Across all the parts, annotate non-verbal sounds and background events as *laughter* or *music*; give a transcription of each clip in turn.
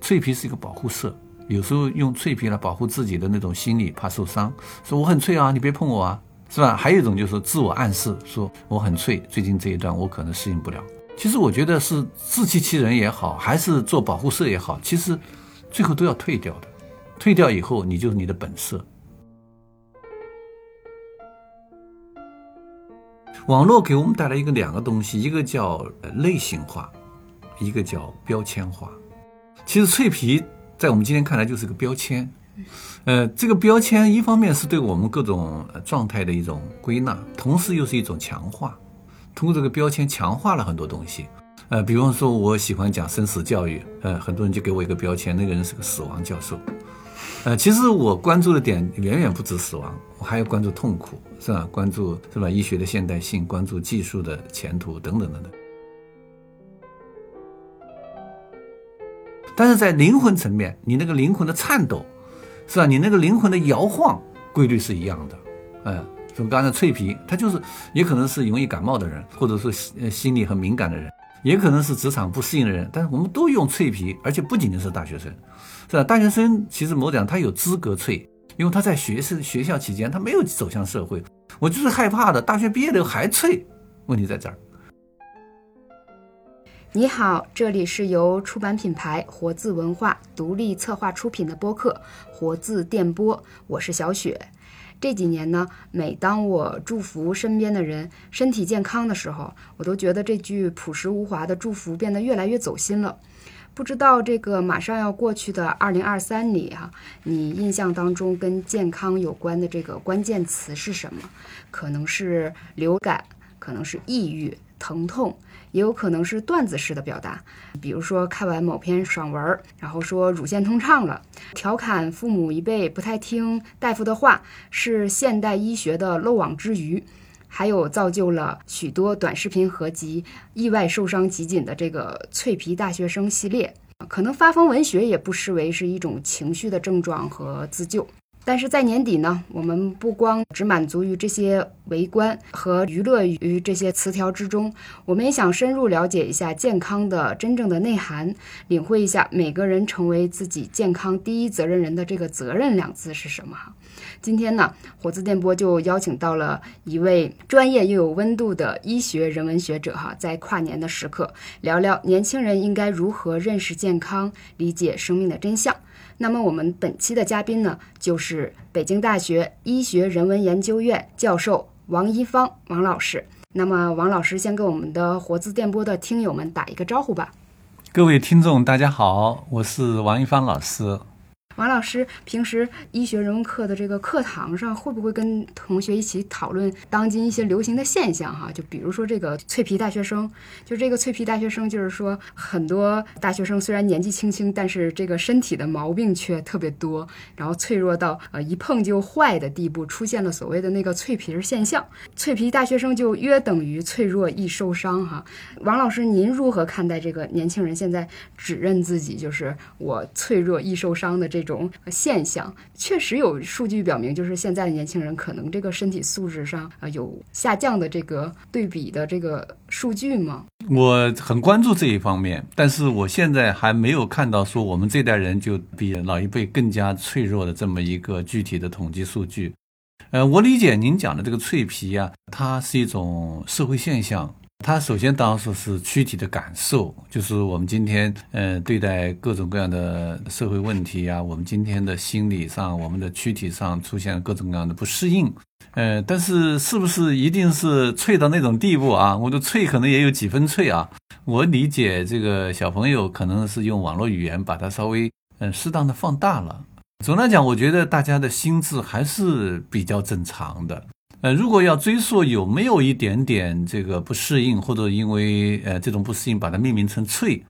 脆皮是一个保护色，有时候用脆皮来保护自己的那种心理，怕受伤，说我很脆啊，你别碰我啊，是吧？还有一种就是自我暗示，说我很脆，最近这一段我可能适应不了。其实我觉得是自欺欺人也好，还是做保护色也好，其实最后都要退掉的。退掉以后，你就是你的本色。网络给我们带来一个两个东西，一个叫类型化，一个叫标签化。其实脆皮在我们今天看来就是个标签，呃，这个标签一方面是对我们各种状态的一种归纳，同时又是一种强化。通过这个标签强化了很多东西，呃，比方说我喜欢讲生死教育，呃，很多人就给我一个标签，那个人是个死亡教授。呃，其实我关注的点远远不止死亡，我还要关注痛苦，是吧？关注是吧？医学的现代性，关注技术的前途等等等等。但是在灵魂层面，你那个灵魂的颤抖，是吧？你那个灵魂的摇晃，规律是一样的。嗯，就刚才脆皮，他就是也可能是容易感冒的人，或者说心心理很敏感的人，也可能是职场不适应的人。但是我们都用脆皮，而且不仅仅是大学生。是吧？大学生其实某讲他有资格脆，因为他在学生学校期间他没有走向社会。我就是害怕的，大学毕业了还脆，问题在这儿。你好，这里是由出版品牌活字文化独立策划出品的播客《活字电波》，我是小雪。这几年呢，每当我祝福身边的人身体健康的时候，我都觉得这句朴实无华的祝福变得越来越走心了。不知道这个马上要过去的二零二三里哈，你印象当中跟健康有关的这个关键词是什么？可能是流感，可能是抑郁、疼痛，也有可能是段子式的表达，比如说看完某篇爽文，然后说乳腺通畅了，调侃父母一辈不太听大夫的话，是现代医学的漏网之鱼。还有造就了许多短视频合集意外受伤集锦的这个脆皮大学生系列，可能发疯文学也不失为是一种情绪的症状和自救。但是在年底呢，我们不光只满足于这些围观和娱乐于这些词条之中，我们也想深入了解一下健康的真正的内涵，领会一下每个人成为自己健康第一责任人的这个“责任”两字是什么。今天呢，火字电波就邀请到了一位专业又有温度的医学人文学者哈，在跨年的时刻聊聊年轻人应该如何认识健康、理解生命的真相。那么我们本期的嘉宾呢，就是北京大学医学人文研究院教授王一芳王老师。那么王老师先跟我们的活字电波的听友们打一个招呼吧。各位听众，大家好，我是王一芳老师。王老师平时医学人文课的这个课堂上，会不会跟同学一起讨论当今一些流行的现象？哈，就比如说这个脆皮大学生，就这个脆皮大学生，就是说很多大学生虽然年纪轻轻，但是这个身体的毛病却特别多，然后脆弱到呃一碰就坏的地步，出现了所谓的那个脆皮现象。脆皮大学生就约等于脆弱易受伤。哈，王老师，您如何看待这个年轻人现在指认自己就是我脆弱易受伤的这？种现象确实有数据表明，就是现在的年轻人可能这个身体素质上啊有下降的这个对比的这个数据吗？我很关注这一方面，但是我现在还没有看到说我们这代人就比老一辈更加脆弱的这么一个具体的统计数据。呃，我理解您讲的这个脆皮啊，它是一种社会现象。它首先当然说是躯体的感受，就是我们今天呃对待各种各样的社会问题啊，我们今天的心理上、我们的躯体上出现各种各样的不适应，呃，但是是不是一定是脆到那种地步啊？我的脆可能也有几分脆啊。我理解这个小朋友可能是用网络语言把它稍微嗯适当的放大了。总的来讲，我觉得大家的心智还是比较正常的。呃，如果要追溯有没有一点点这个不适应，或者因为呃这种不适应把它命名成脆，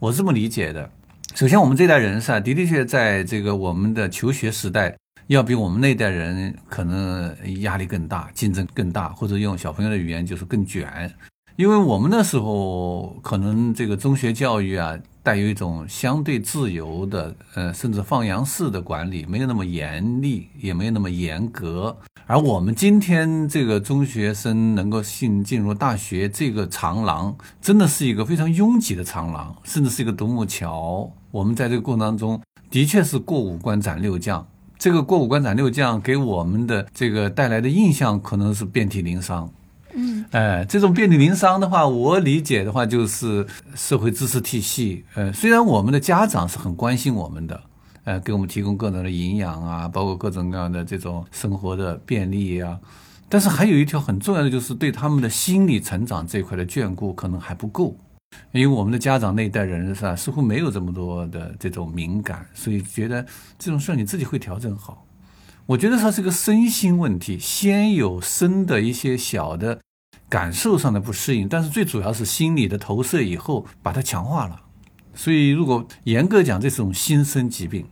我是这么理解的。首先，我们这代人是的的确确在这个我们的求学时代，要比我们那代人可能压力更大，竞争更大，或者用小朋友的语言就是更卷。因为我们那时候可能这个中学教育啊，带有一种相对自由的，呃，甚至放羊式的管理，没有那么严厉，也没有那么严格。而我们今天这个中学生能够进进入大学这个长廊，真的是一个非常拥挤的长廊，甚至是一个独木桥。我们在这个过程当中，的确是过五关斩六将。这个过五关斩六将给我们的这个带来的印象，可能是遍体鳞伤。嗯，哎，这种遍体鳞伤的话，我理解的话就是社会知识体系。呃，虽然我们的家长是很关心我们的，呃，给我们提供各种的营养啊，包括各种各样的这种生活的便利啊，但是还有一条很重要的，就是对他们的心理成长这一块的眷顾可能还不够。因为我们的家长那一代人是吧，似乎没有这么多的这种敏感，所以觉得这种事儿你自己会调整好。我觉得它是个身心问题，先有身的一些小的感受上的不适应，但是最主要是心理的投射以后把它强化了。所以如果严格讲，这是种心身疾病，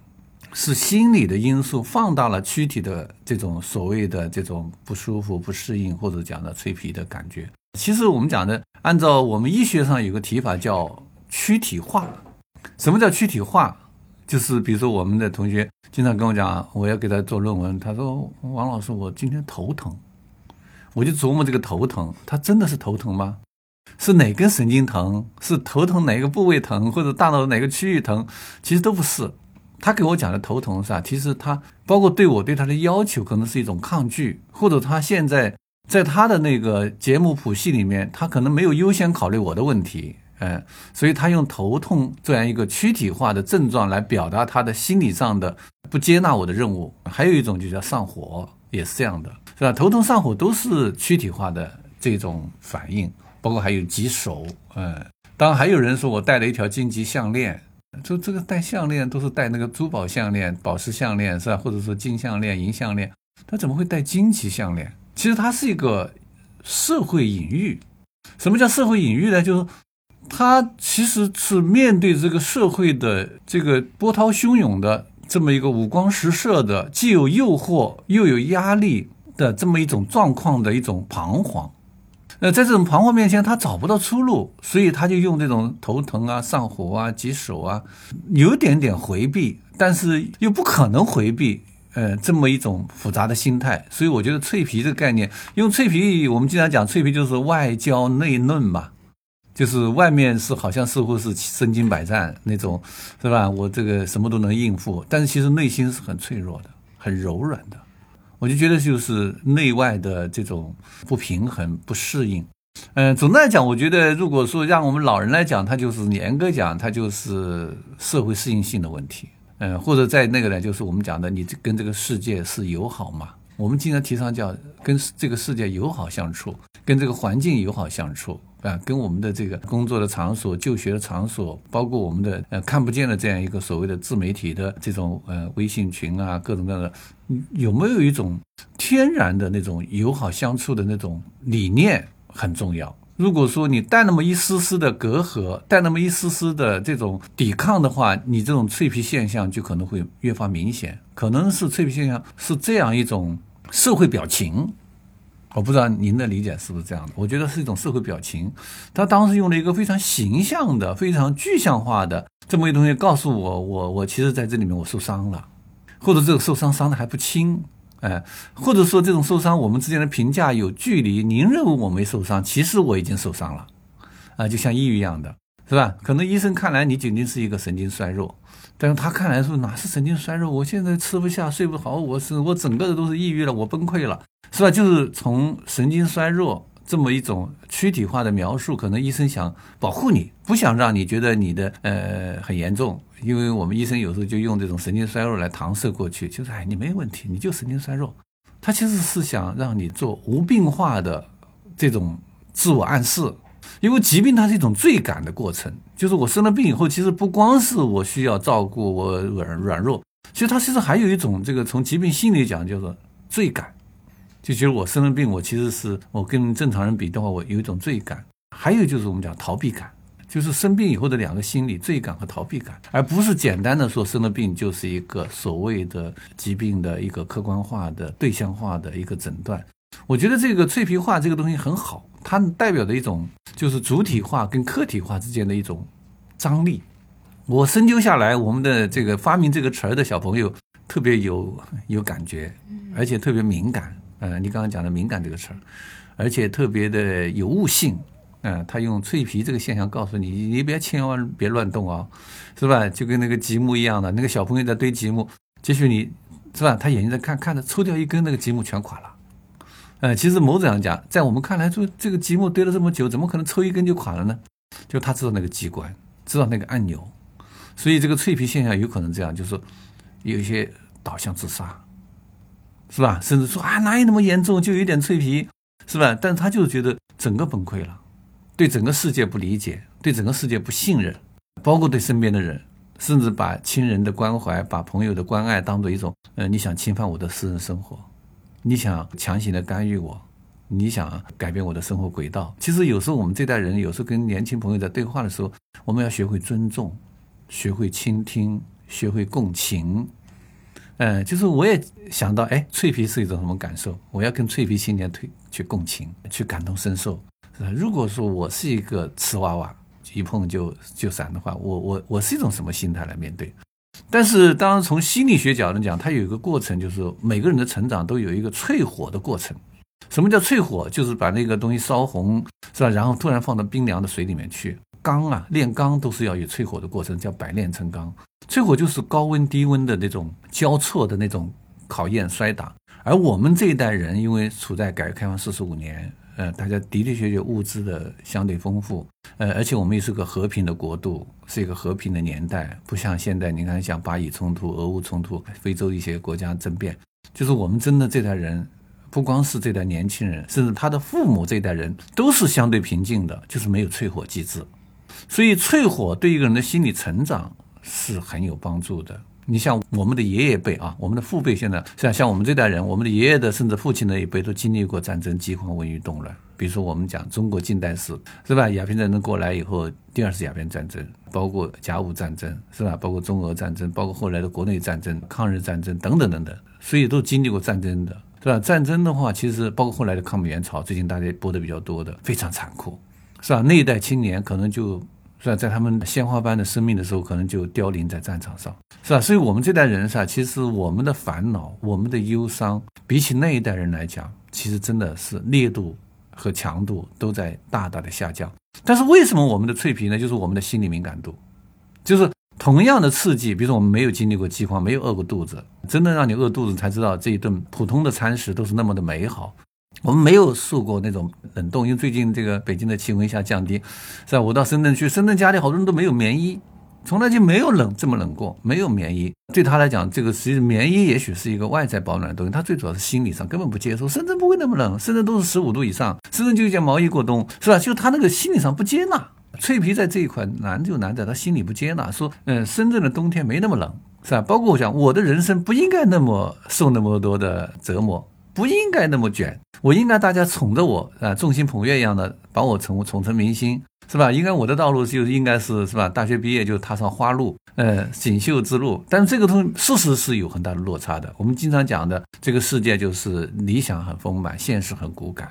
是心理的因素放大了躯体的这种所谓的这种不舒服、不适应，或者讲的脆皮的感觉。其实我们讲的，按照我们医学上有个提法叫躯体化。什么叫躯体化？就是比如说我们的同学。经常跟我讲，我要给他做论文。他说：“王老师，我今天头疼。”我就琢磨这个头疼，他真的是头疼吗？是哪根神经疼？是头疼哪个部位疼，或者大脑哪个区域疼？其实都不是。他给我讲的头疼是吧？其实他包括对我对他的要求，可能是一种抗拒，或者他现在在他的那个节目谱系里面，他可能没有优先考虑我的问题。嗯，所以他用头痛这样一个躯体化的症状来表达他的心理上的不接纳我的任务。还有一种就叫上火，也是这样的，是吧？头痛上火都是躯体化的这种反应，包括还有棘手。嗯，当然还有人说我戴了一条荆棘项链，就这个戴项链都是戴那个珠宝项链、宝石项链，是吧？或者说金项链、银项链，他怎么会戴荆棘项链？其实它是一个社会隐喻。什么叫社会隐喻呢？就是。他其实是面对这个社会的这个波涛汹涌的这么一个五光十色的，既有诱惑又有压力的这么一种状况的一种彷徨。那在这种彷徨面前，他找不到出路，所以他就用这种头疼啊、上火啊、棘手啊，有点点回避，但是又不可能回避，呃，这么一种复杂的心态。所以我觉得脆皮这个概念，用脆皮，我们经常讲脆皮就是外焦内嫩嘛。就是外面是好像似乎是身经百战那种，是吧？我这个什么都能应付，但是其实内心是很脆弱的，很柔软的。我就觉得就是内外的这种不平衡、不适应。嗯，总的来讲，我觉得如果说让我们老人来讲，他就是严格讲，他就是社会适应性的问题。嗯，或者在那个呢，就是我们讲的，你跟这个世界是友好嘛？我们经常提倡叫跟这个世界友好相处，跟这个环境友好相处。啊，跟我们的这个工作的场所、就学的场所，包括我们的呃看不见的这样一个所谓的自媒体的这种呃微信群啊，各种各样的，有没有一种天然的那种友好相处的那种理念很重要。如果说你带那么一丝丝的隔阂，带那么一丝丝的这种抵抗的话，你这种脆皮现象就可能会越发明显。可能是脆皮现象是这样一种社会表情。我不知道您的理解是不是这样的？我觉得是一种社会表情。他当时用了一个非常形象的、非常具象化的这么一东西，告诉我，我我其实在这里面我受伤了，或者这个受伤伤的还不轻，哎，或者说这种受伤我们之间的评价有距离。您认为我没受伤，其实我已经受伤了，啊，就像抑郁一样的，是吧？可能医生看来你仅仅是一个神经衰弱，但是他看来说哪是神经衰弱？我现在吃不下、睡不好，我是我整个的都是抑郁了，我崩溃了。是吧？就是从神经衰弱这么一种躯体化的描述，可能医生想保护你，不想让你觉得你的呃很严重，因为我们医生有时候就用这种神经衰弱来搪塞过去，就是哎你没问题，你就神经衰弱。他其实是想让你做无病化的这种自我暗示，因为疾病它是一种罪感的过程，就是我生了病以后，其实不光是我需要照顾我软软弱，其实它其实还有一种这个从疾病心理讲叫做罪感。就觉得我生了病，我其实是我跟正常人比的话，我有一种罪感。还有就是我们讲逃避感，就是生病以后的两个心理：罪感和逃避感，而不是简单的说生了病就是一个所谓的疾病的一个客观化的对象化的一个诊断。我觉得这个脆皮化这个东西很好，它代表的一种就是主体化跟客体化之间的一种张力。我深究下来，我们的这个发明这个词儿的小朋友特别有有感觉，而且特别敏感。呃，你刚刚讲的“敏感”这个词儿，而且特别的有悟性。嗯，他用脆皮这个现象告诉你，你别千万别乱动啊，是吧？就跟那个积木一样的，那个小朋友在堆积木，也许你是吧？他眼睛在看，看着抽掉一根，那个积木全垮了。呃，其实某种上讲，在我们看来，说这个积木堆了这么久，怎么可能抽一根就垮了呢？就他知道那个机关，知道那个按钮，所以这个脆皮现象有可能这样，就是有一些导向自杀，是吧？甚至说啊，哪有那么严重，就有点脆皮，是吧？但他就是觉得整个崩溃了。对整个世界不理解，对整个世界不信任，包括对身边的人，甚至把亲人的关怀、把朋友的关爱当做一种，呃，你想侵犯我的私人生活，你想强行的干预我，你想改变我的生活轨道。其实有时候我们这代人，有时候跟年轻朋友在对话的时候，我们要学会尊重，学会倾听，学会共情。嗯，就是我也想到，哎，脆皮是一种什么感受？我要跟脆皮青年推去共情，去感同身受。如果说我是一个瓷娃娃，一碰就就散的话，我我我是一种什么心态来面对？但是，当然从心理学角度讲，它有一个过程，就是每个人的成长都有一个淬火的过程。什么叫淬火？就是把那个东西烧红，是吧？然后突然放到冰凉的水里面去。钢啊，炼钢都是要有淬火的过程，叫百炼成钢。淬火就是高温低温的那种交错的那种考验摔打。而我们这一代人，因为处在改革开放四十五年。呃，大家的的确确物资的相对丰富，呃，而且我们也是个和平的国度，是一个和平的年代，不像现在，你看像巴以冲突、俄乌冲突、非洲一些国家争辩，就是我们真的这代人，不光是这代年轻人，甚至他的父母这代人都是相对平静的，就是没有淬火机制，所以淬火对一个人的心理成长是很有帮助的。你像我们的爷爷辈啊，我们的父辈现在像像我们这代人，我们的爷爷的甚至父亲那一辈都经历过战争、饥荒、瘟疫、动乱。比如说我们讲中国近代史，是吧？鸦片战争过来以后，第二次鸦片战争，包括甲午战争，是吧？包括中俄战争，包括后来的国内战争、抗日战争等等等等，所以都经历过战争的，是吧？战争的话，其实包括后来的抗美援朝，最近大家播的比较多的，非常残酷，是吧？那一代青年可能就。是吧，在他们鲜花般的生命的时候，可能就凋零在战场上，是吧？所以，我们这代人是吧，其实我们的烦恼、我们的忧伤，比起那一代人来讲，其实真的是烈度和强度都在大大的下降。但是，为什么我们的脆皮呢？就是我们的心理敏感度，就是同样的刺激，比如说我们没有经历过饥荒，没有饿过肚子，真的让你饿肚子，才知道这一顿普通的餐食都是那么的美好。我们没有受过那种冷冻，因为最近这个北京的气温一下降低，是吧？我到深圳去，深圳家里好多人都没有棉衣，从来就没有冷这么冷过，没有棉衣。对他来讲，这个其实棉衣也许是一个外在保暖的东西，他最主要是心理上根本不接受。深圳不会那么冷，深圳都是十五度以上，深圳就一件毛衣过冬，是吧？就他那个心理上不接纳。脆皮在这一块难就难在他心里不接纳，说，嗯，深圳的冬天没那么冷，是吧？包括我讲，我的人生不应该那么受那么多的折磨。不应该那么卷，我应该大家宠着我啊，众星捧月一样的把我宠宠成明星，是吧？应该我的道路就应该是是吧？大学毕业就踏上花路，呃，锦绣之路。但是这个东西事实是有很大的落差的。我们经常讲的这个世界就是理想很丰满，现实很骨感。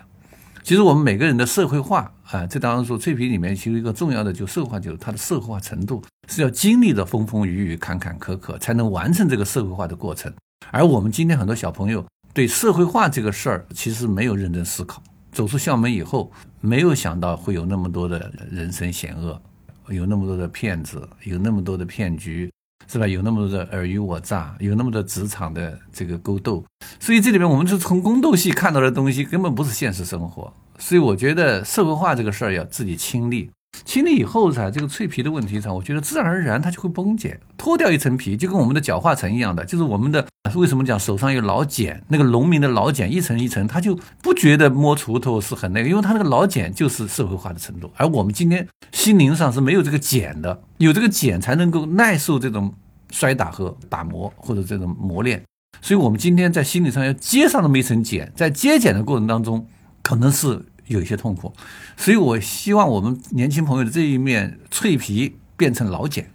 其实我们每个人的社会化啊，这当然说脆皮里面其实一个重要的就社会化，就是它的社会化程度是要经历的风风雨雨、坎坎坷坷，才能完成这个社会化的过程。而我们今天很多小朋友。对社会化这个事儿，其实没有认真思考。走出校门以后，没有想到会有那么多的人生险恶，有那么多的骗子，有那么多的骗局，是吧？有那么多的尔虞我诈，有那么多职场的这个勾斗。所以这里面，我们是从宫斗戏看到的东西，根本不是现实生活。所以我觉得社会化这个事儿要自己亲历。清理以后噻，这个脆皮的问题上，我觉得自然而然它就会崩解，脱掉一层皮，就跟我们的角化层一样的，就是我们的为什么讲手上有老茧，那个农民的老茧一层一层，他就不觉得摸锄头是很那个，因为他那个老茧就是社会化的程度，而我们今天心灵上是没有这个茧的，有这个茧才能够耐受这种摔打和打磨或者这种磨练，所以我们今天在心理上要接上那么一层茧，在接茧的过程当中，可能是。有一些痛苦，所以我希望我们年轻朋友的这一面脆皮变成老茧。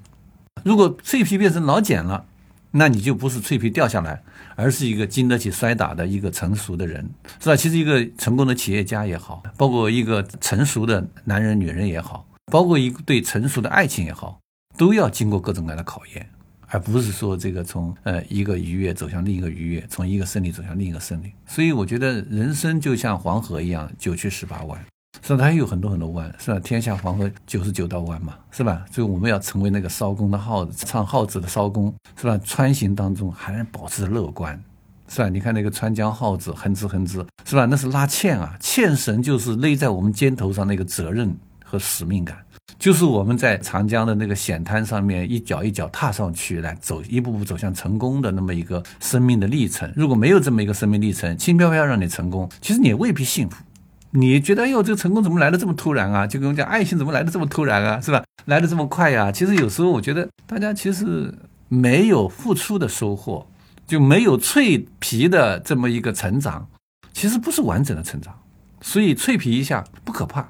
如果脆皮变成老茧了，那你就不是脆皮掉下来，而是一个经得起摔打的一个成熟的人，是吧？其实一个成功的企业家也好，包括一个成熟的男人、女人也好，包括一对成熟的爱情也好，都要经过各种各样的考验，而不是说这个从呃一个愉悦走向另一个愉悦，从一个胜利走向另一个胜利。所以我觉得人生就像黄河一样，九曲十八弯，是吧？它有很多很多弯，是吧？天下黄河九十九道弯嘛，是吧？所以我们要成为那个烧工的号子，唱号子的烧工，是吧？穿行当中还能保持乐观。是吧？你看那个川江号子，哼哧哼哧，是吧？那是拉纤啊，纤绳就是勒在我们肩头上那个责任和使命感，就是我们在长江的那个险滩上面一脚一脚踏上去，来走一步步走向成功的那么一个生命的历程。如果没有这么一个生命历程，轻飘飘让你成功，其实你也未必幸福。你觉得，哎呦，这个成功怎么来的这么突然啊？就跟我讲，爱情怎么来的这么突然啊？是吧？来的这么快呀？其实有时候我觉得，大家其实没有付出的收获。就没有脆皮的这么一个成长，其实不是完整的成长，所以脆皮一下不可怕，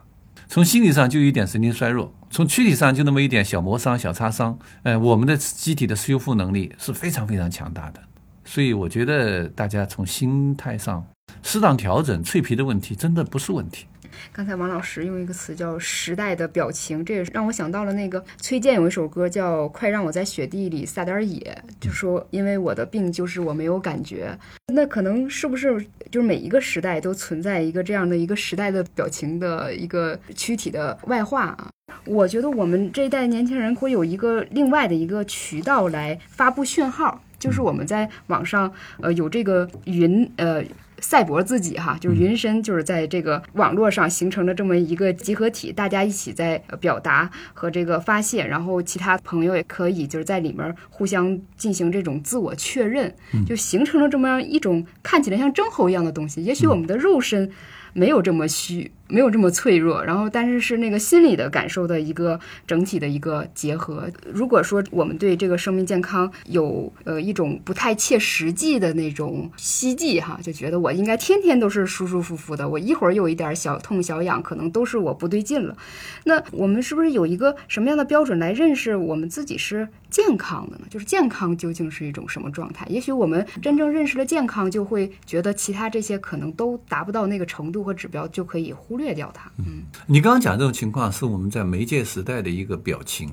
从心理上就有一点神经衰弱，从躯体上就那么一点小磨伤、小擦伤，呃，我们的机体的修复能力是非常非常强大的，所以我觉得大家从心态上适当调整，脆皮的问题真的不是问题。刚才王老师用一个词叫“时代的表情”，这也让我想到了那个崔健有一首歌叫《快让我在雪地里撒点野》，就说因为我的病就是我没有感觉。那可能是不是就是每一个时代都存在一个这样的一个时代的表情的一个躯体的外化啊？我觉得我们这一代年轻人会有一个另外的一个渠道来发布讯号，就是我们在网上呃有这个云呃。赛博自己哈，就是云深，就是在这个网络上形成了这么一个集合体，大家一起在表达和这个发泄，然后其他朋友也可以就是在里面互相进行这种自我确认，就形成了这么样一种看起来像真猴一样的东西。也许我们的肉身没有这么虚。没有这么脆弱，然后但是是那个心理的感受的一个整体的一个结合。如果说我们对这个生命健康有呃一种不太切实际的那种希冀哈，就觉得我应该天天都是舒舒服服的，我一会儿有一点小痛小痒，可能都是我不对劲了。那我们是不是有一个什么样的标准来认识我们自己是健康的呢？就是健康究竟是一种什么状态？也许我们真正认识了健康，就会觉得其他这些可能都达不到那个程度和指标，就可以忽略。略掉它。嗯，你刚刚讲这种情况是我们在媒介时代的一个表情。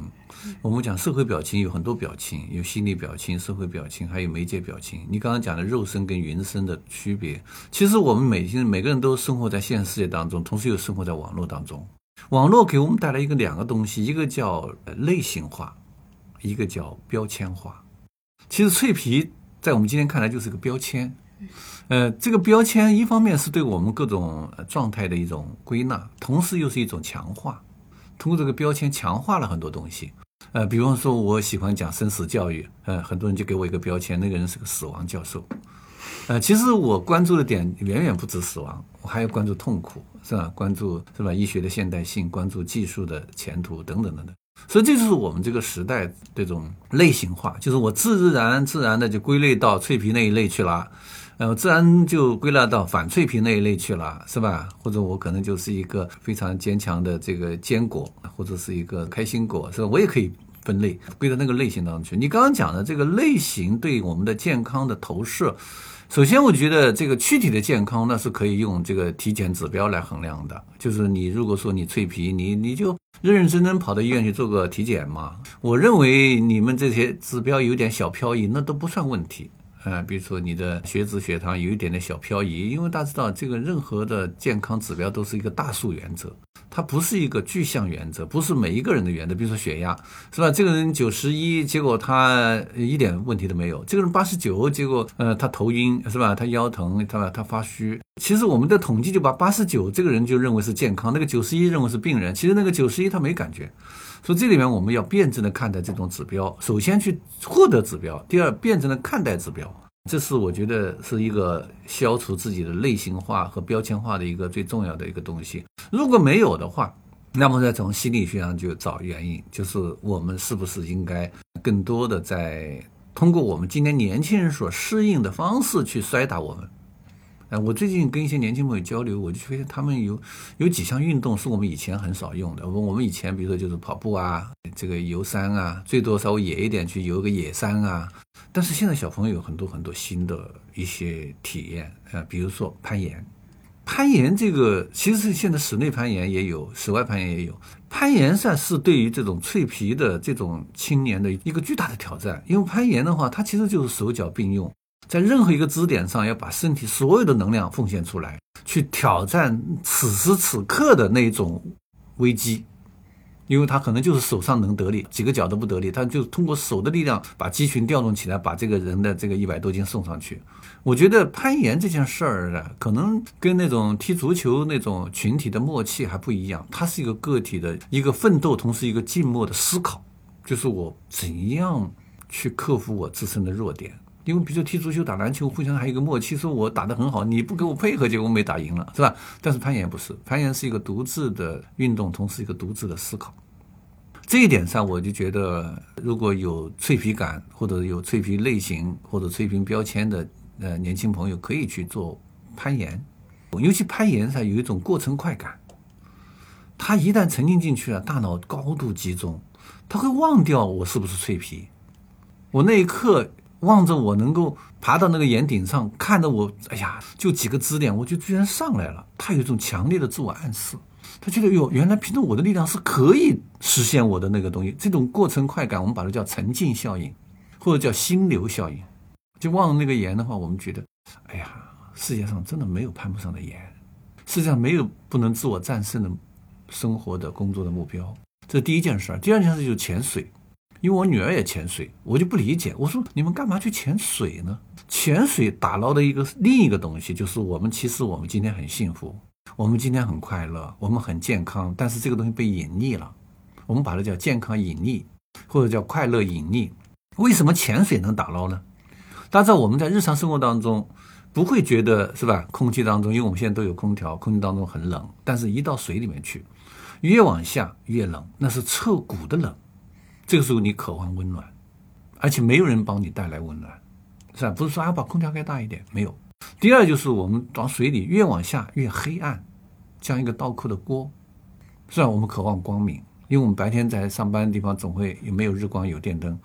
我们讲社会表情有很多表情，有心理表情、社会表情，还有媒介表情。你刚刚讲的肉身跟云身的区别，其实我们每天每个人都生活在现实世界当中，同时又生活在网络当中。网络给我们带来一个两个东西，一个叫类型化，一个叫标签化。其实脆皮在我们今天看来就是个标签。呃，这个标签一方面是对我们各种状态的一种归纳，同时又是一种强化。通过这个标签强化了很多东西。呃，比方说我喜欢讲生死教育，呃，很多人就给我一个标签，那个人是个死亡教授。呃，其实我关注的点远远不止死亡，我还要关注痛苦，是吧？关注是吧？医学的现代性，关注技术的前途等等等等。所以这就是我们这个时代这种类型化，就是我自然自然的就归类到脆皮那一类去了。呃，自然就归纳到反脆皮那一类去了，是吧？或者我可能就是一个非常坚强的这个坚果，或者是一个开心果，是吧？我也可以分类归到那个类型当中去。你刚刚讲的这个类型对我们的健康的投射，首先我觉得这个躯体的健康那是可以用这个体检指标来衡量的，就是你如果说你脆皮，你你就认认真真跑到医院去做个体检嘛。我认为你们这些指标有点小漂移，那都不算问题。呃，比如说你的血脂、血糖有一点点小漂移，因为大家知道，这个任何的健康指标都是一个大数原则，它不是一个具象原则，不是每一个人的原则。比如说血压，是吧？这个人九十一，结果他一点问题都没有；这个人八十九，结果呃他头晕，是吧？他腰疼，他他发虚。其实我们的统计就把八十九这个人就认为是健康，那个九十一认为是病人。其实那个九十一他没感觉。所以这里面我们要辩证的看待这种指标，首先去获得指标，第二辩证的看待指标，这是我觉得是一个消除自己的类型化和标签化的一个最重要的一个东西。如果没有的话，那么再从心理学上就找原因，就是我们是不是应该更多的在通过我们今天年轻人所适应的方式去摔打我们。哎，我最近跟一些年轻朋友交流，我就发现他们有有几项运动是我们以前很少用的。我我们以前比如说就是跑步啊，这个游山啊，最多稍微野一点去游个野山啊。但是现在小朋友有很多很多新的一些体验啊，比如说攀岩。攀岩这个其实是现在室内攀岩也有，室外攀岩也有。攀岩算是对于这种脆皮的这种青年的一个巨大的挑战，因为攀岩的话，它其实就是手脚并用，在任何一个支点上要把身体所有的能量奉献出来，去挑战此时此刻的那种危机。因为他可能就是手上能得力，几个脚都不得力，他就通过手的力量把肌群调动起来，把这个人的这个一百多斤送上去。我觉得攀岩这件事儿呢，可能跟那种踢足球那种群体的默契还不一样，它是一个个体的一个奋斗，同时一个静默的思考，就是我怎样去克服我自身的弱点。因为比如说踢足球、打篮球，互相还有一个默契，说我打得很好，你不给我配合，结果没打赢了，是吧？但是攀岩不是，攀岩是一个独自的运动，同时一个独自的思考。这一点上，我就觉得，如果有脆皮感或者有脆皮类型或者脆皮标签的呃年轻朋友，可以去做攀岩。尤其攀岩上有一种过程快感，他一旦沉浸进去了，大脑高度集中，他会忘掉我是不是脆皮。我那一刻。望着我能够爬到那个岩顶上，看着我，哎呀，就几个支点，我就居然上来了。他有一种强烈的自我暗示，他觉得哟，原来凭着我的力量是可以实现我的那个东西。这种过程快感，我们把它叫沉浸效应，或者叫心流效应。就望着那个岩的话，我们觉得，哎呀，世界上真的没有攀不上的岩，世界上没有不能自我战胜的生活的工作的目标。这第一件事儿。第二件事就是潜水。因为我女儿也潜水，我就不理解。我说你们干嘛去潜水呢？潜水打捞的一个另一个东西，就是我们其实我们今天很幸福，我们今天很快乐，我们很健康。但是这个东西被隐匿了，我们把它叫健康隐匿，或者叫快乐隐匿。为什么潜水能打捞呢？大家知道我们在日常生活当中不会觉得是吧？空气当中，因为我们现在都有空调，空气当中很冷，但是一到水里面去，越往下越冷，那是彻骨的冷。这个时候你渴望温暖，而且没有人帮你带来温暖，是吧？不是说要把空调开大一点，没有。第二就是我们往水里越往下越黑暗，像一个倒扣的锅，是吧？我们渴望光明，因为我们白天在上班的地方总会有没有日光有电灯，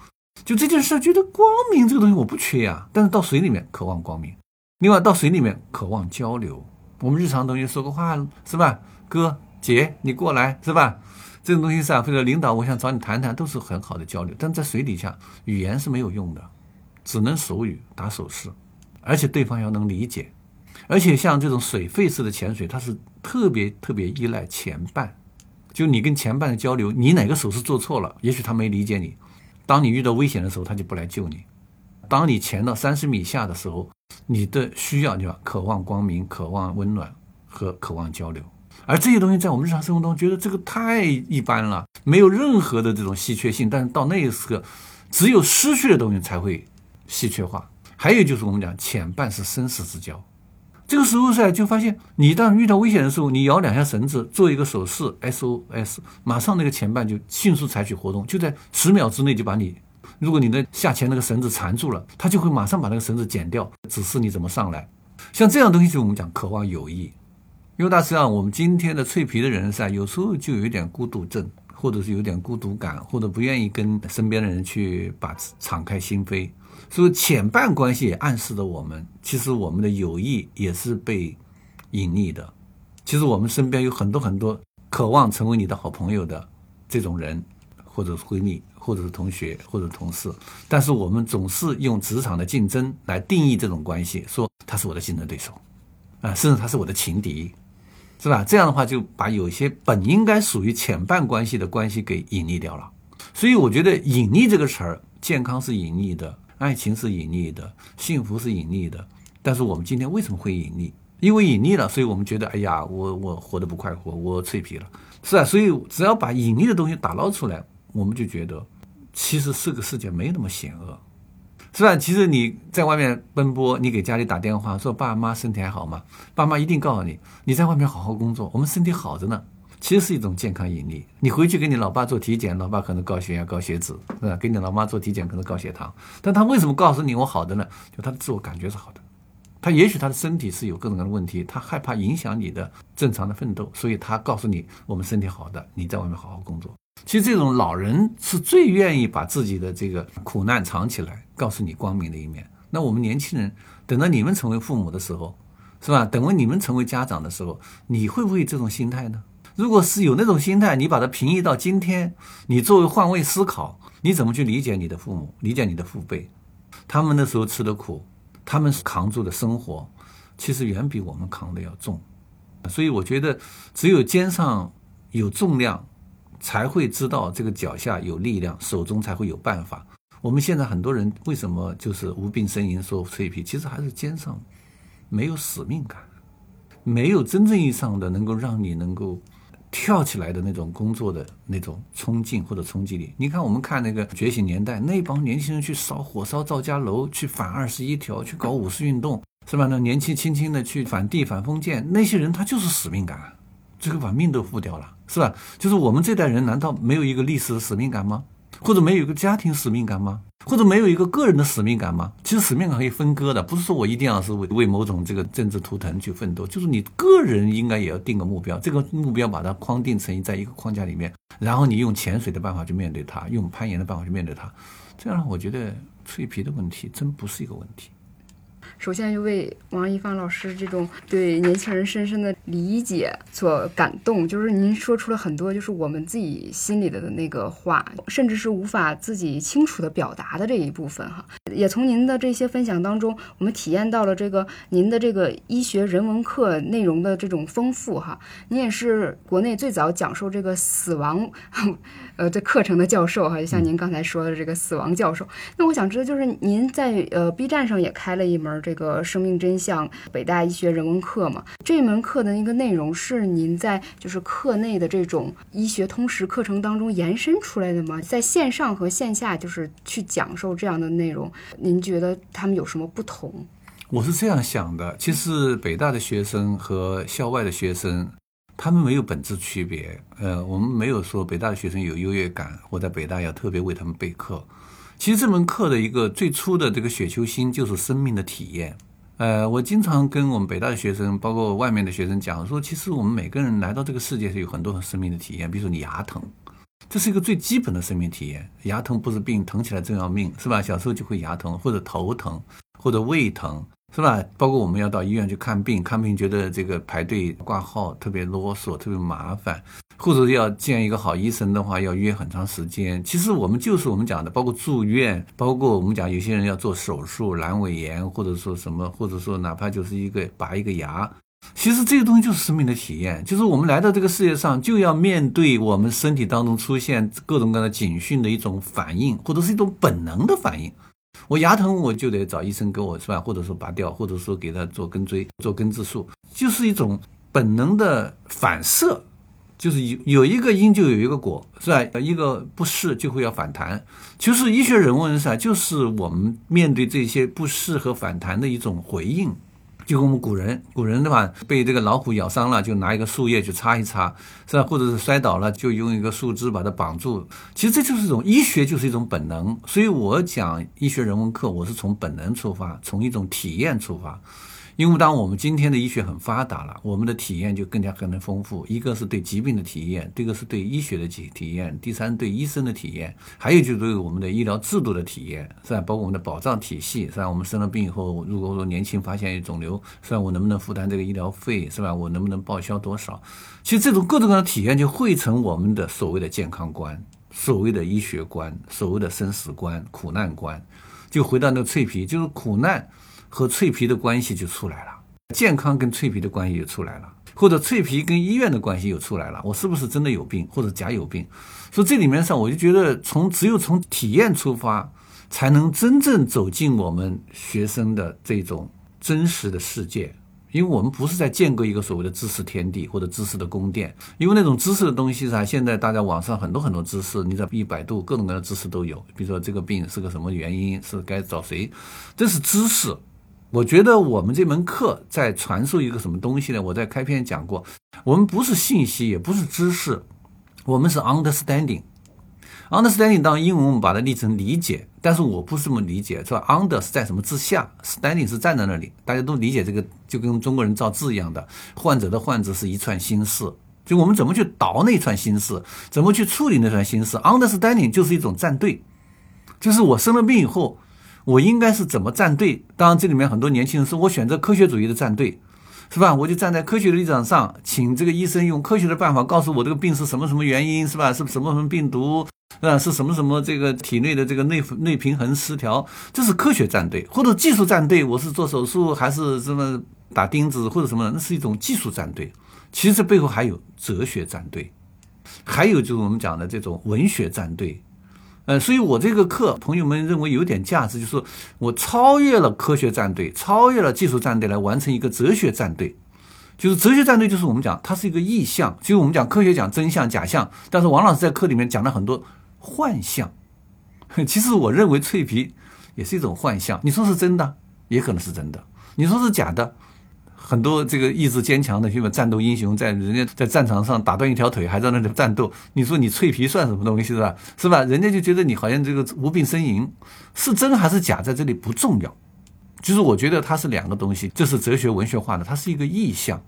就这件事觉得光明这个东西我不缺呀，但是到水里面渴望光明。另外到水里面渴望交流，我们日常东西说个话是吧？哥姐你过来是吧？这种东西是啊，或者领导，我想找你谈谈，都是很好的交流。但在水底下，语言是没有用的，只能手语打手势，而且对方要能理解。而且像这种水肺式的潜水，它是特别特别依赖前伴，就你跟前伴的交流，你哪个手势做错了，也许他没理解你。当你遇到危险的时候，他就不来救你。当你潜到三十米下的时候，你的需要对吧？渴望光明，渴望温暖和渴望交流。而这些东西在我们日常生活中，觉得这个太一般了，没有任何的这种稀缺性。但是到那一刻，只有失去的东西才会稀缺化。还有就是我们讲浅伴是生死之交，这个时候噻，就发现你当遇到危险的时候，你摇两下绳子，做一个手势 SOS，马上那个前伴就迅速采取活动，就在十秒之内就把你，如果你的下潜那个绳子缠住了，他就会马上把那个绳子剪掉，指示你怎么上来。像这样东西，就我们讲渴望友谊。因为大实际上，我们今天的脆皮的人噻，有时候就有点孤独症，或者是有点孤独感，或者不愿意跟身边的人去把敞开心扉。所以浅半关系也暗示着我们，其实我们的友谊也是被隐匿的。其实我们身边有很多很多渴望成为你的好朋友的这种人，或者是闺蜜，或者是同学，或者同事，但是我们总是用职场的竞争来定义这种关系，说他是我的竞争对手，啊，甚至他是我的情敌。是吧？这样的话就把有些本应该属于浅半关系的关系给隐匿掉了。所以我觉得“隐匿”这个词儿，健康是隐匿的，爱情是隐匿的，幸福是隐匿的。但是我们今天为什么会隐匿？因为隐匿了，所以我们觉得，哎呀，我我活得不快活，我脆皮了，是啊。所以只要把隐匿的东西打捞出来，我们就觉得，其实这个世界没那么险恶。是吧？其实你在外面奔波，你给家里打电话说爸妈身体还好吗？爸妈一定告诉你，你在外面好好工作，我们身体好着呢。其实是一种健康引力。你回去给你老爸做体检，老爸可能高血压、高血脂，是吧？给你老妈做体检可能高血糖，但他为什么告诉你我好的呢？就他的自我感觉是好的，他也许他的身体是有各种各样的问题，他害怕影响你的正常的奋斗，所以他告诉你我们身体好的，你在外面好好工作。其实这种老人是最愿意把自己的这个苦难藏起来，告诉你光明的一面。那我们年轻人，等到你们成为父母的时候，是吧？等为你们成为家长的时候，你会不会这种心态呢？如果是有那种心态，你把它平移到今天，你作为换位思考，你怎么去理解你的父母，理解你的父辈？他们那时候吃的苦，他们扛住的生活，其实远比我们扛的要重。所以我觉得，只有肩上有重量，才会知道这个脚下有力量，手中才会有办法。我们现在很多人为什么就是无病呻吟说脆皮，其实还是肩上没有使命感，没有真正意义上的能够让你能够。跳起来的那种工作的那种冲劲或者冲击力，你看我们看那个《觉醒年代》，那帮年轻人去烧火烧赵家楼，去反二十一条，去搞五四运动，是吧？那年纪轻轻的去反帝反封建，那些人他就是使命感，最后把命都付掉了，是吧？就是我们这代人难道没有一个历史的使命感吗？或者没有一个家庭使命感吗？或者没有一个个人的使命感吗？其实使命感可以分割的，不是说我一定要是为为某种这个政治图腾去奋斗，就是你个人应该也要定个目标，这个目标把它框定成在一个框架里面，然后你用潜水的办法去面对它，用攀岩的办法去面对它，这样我觉得脆皮的问题真不是一个问题。首先就为王一帆老师这种对年轻人深深的理解所感动，就是您说出了很多就是我们自己心里的那个话，甚至是无法自己清楚的表达的这一部分哈。也从您的这些分享当中，我们体验到了这个您的这个医学人文课内容的这种丰富哈。您也是国内最早讲授这个死亡。*laughs* 呃，这课程的教授哈，就像您刚才说的这个死亡教授，那我想知道，就是您在呃 B 站上也开了一门这个生命真相北大医学人文课嘛？这门课的一个内容是您在就是课内的这种医学通识课程当中延伸出来的吗？在线上和线下就是去讲授这样的内容，您觉得他们有什么不同？我是这样想的，其实北大的学生和校外的学生。他们没有本质区别，呃，我们没有说北大的学生有优越感，我在北大要特别为他们备课。其实这门课的一个最初的这个雪球心就是生命的体验。呃，我经常跟我们北大的学生，包括外面的学生讲说，其实我们每个人来到这个世界是有很多生命的体验。比如说你牙疼，这是一个最基本的生命体验。牙疼不是病，疼起来真要命，是吧？小时候就会牙疼，或者头疼，或者胃疼。是吧？包括我们要到医院去看病，看病觉得这个排队挂号特别啰嗦，特别麻烦，或者要见一个好医生的话，要约很长时间。其实我们就是我们讲的，包括住院，包括我们讲有些人要做手术，阑尾炎，或者说什么，或者说哪怕就是一个拔一个牙，其实这些东西就是生命的体验，就是我们来到这个世界上就要面对我们身体当中出现各种各样的警讯的一种反应，或者是一种本能的反应。我牙疼，我就得找医生给我是吧？或者说拔掉，或者说给他做根锥、做根治术，就是一种本能的反射，就是有有一个因就有一个果，是吧？一个不适就会要反弹，就是医学人文是吧？就是我们面对这些不适和反弹的一种回应。就跟我们古人，古人的话？被这个老虎咬伤了，就拿一个树叶去擦一擦，是吧？或者是摔倒了，就用一个树枝把它绑住。其实这就是一种医学，就是一种本能。所以我讲医学人文课，我是从本能出发，从一种体验出发。因为当我们今天的医学很发达了，我们的体验就更加可能丰富。一个是对疾病的体验，第二个是对医学的体体验，第三对医生的体验，还有就是对我们的医疗制度的体验，是吧？包括我们的保障体系，是吧？我们生了病以后，如果说年轻发现有肿瘤，是吧？我能不能负担这个医疗费，是吧？我能不能报销多少？其实这种各种各样的体验就汇成我们的所谓的健康观、所谓的医学观、所谓的生死观、苦难观，就回到那个脆皮，就是苦难。和脆皮的关系就出来了，健康跟脆皮的关系就出来了，或者脆皮跟医院的关系又出来了。我是不是真的有病，或者假有病？所以这里面上，我就觉得从只有从体验出发，才能真正走进我们学生的这种真实的世界。因为我们不是在建构一个所谓的知识天地或者知识的宫殿，因为那种知识的东西上，现在大家网上很多很多知识，你在一百度各种各样的知识都有。比如说这个病是个什么原因，是该找谁，这是知识。我觉得我们这门课在传授一个什么东西呢？我在开篇讲过，我们不是信息，也不是知识，我们是 understanding。understanding 当英文我们把它译成理解，但是我不是这么理解，是吧？under 是在什么之下，standing 是站在那里，大家都理解这个，就跟中国人造字一样的，患者的患者是一串心事，就我们怎么去倒那串心事，怎么去处理那串心事，understanding 就是一种站队，就是我生了病以后。我应该是怎么站队？当然，这里面很多年轻人说，我选择科学主义的站队，是吧？我就站在科学的立场上，请这个医生用科学的办法告诉我这个病是什么什么原因，是吧？是什么什么病毒，啊？是什么什么这个体内的这个内内平衡失调？这是科学站队或者技术站队。我是做手术还是什么打钉子或者什么？那是一种技术站队。其实背后还有哲学站队，还有就是我们讲的这种文学站队。呃，所以我这个课，朋友们认为有点价值，就是我超越了科学战队，超越了技术战队，来完成一个哲学战队。就是哲学战队，就是我们讲它是一个意象，就是我们讲科学讲真相假象，但是王老师在课里面讲了很多幻象。*laughs* 其实我认为脆皮也是一种幻象，你说是真的，也可能是真的；你说是假的。很多这个意志坚强的什么战斗英雄，在人家在战场上打断一条腿还在那里战斗，你说你脆皮算什么东西是吧？是吧？人家就觉得你好像这个无病呻吟，是真还是假，在这里不重要。就是我觉得它是两个东西，这是哲学文学化的，它是一个意象，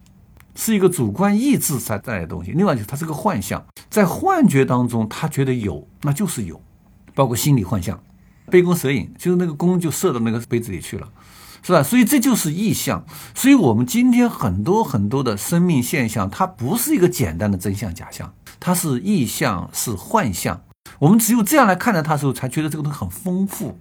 是一个主观意志在带来的东西。另外就是它是个幻象，在幻觉当中他觉得有，那就是有，包括心理幻象，杯弓蛇影，就是那个弓就射到那个杯子里去了。是吧？所以这就是意象。所以我们今天很多很多的生命现象，它不是一个简单的真相假象，它是意象，是幻象。我们只有这样来看待它的时候，才觉得这个东西很丰富，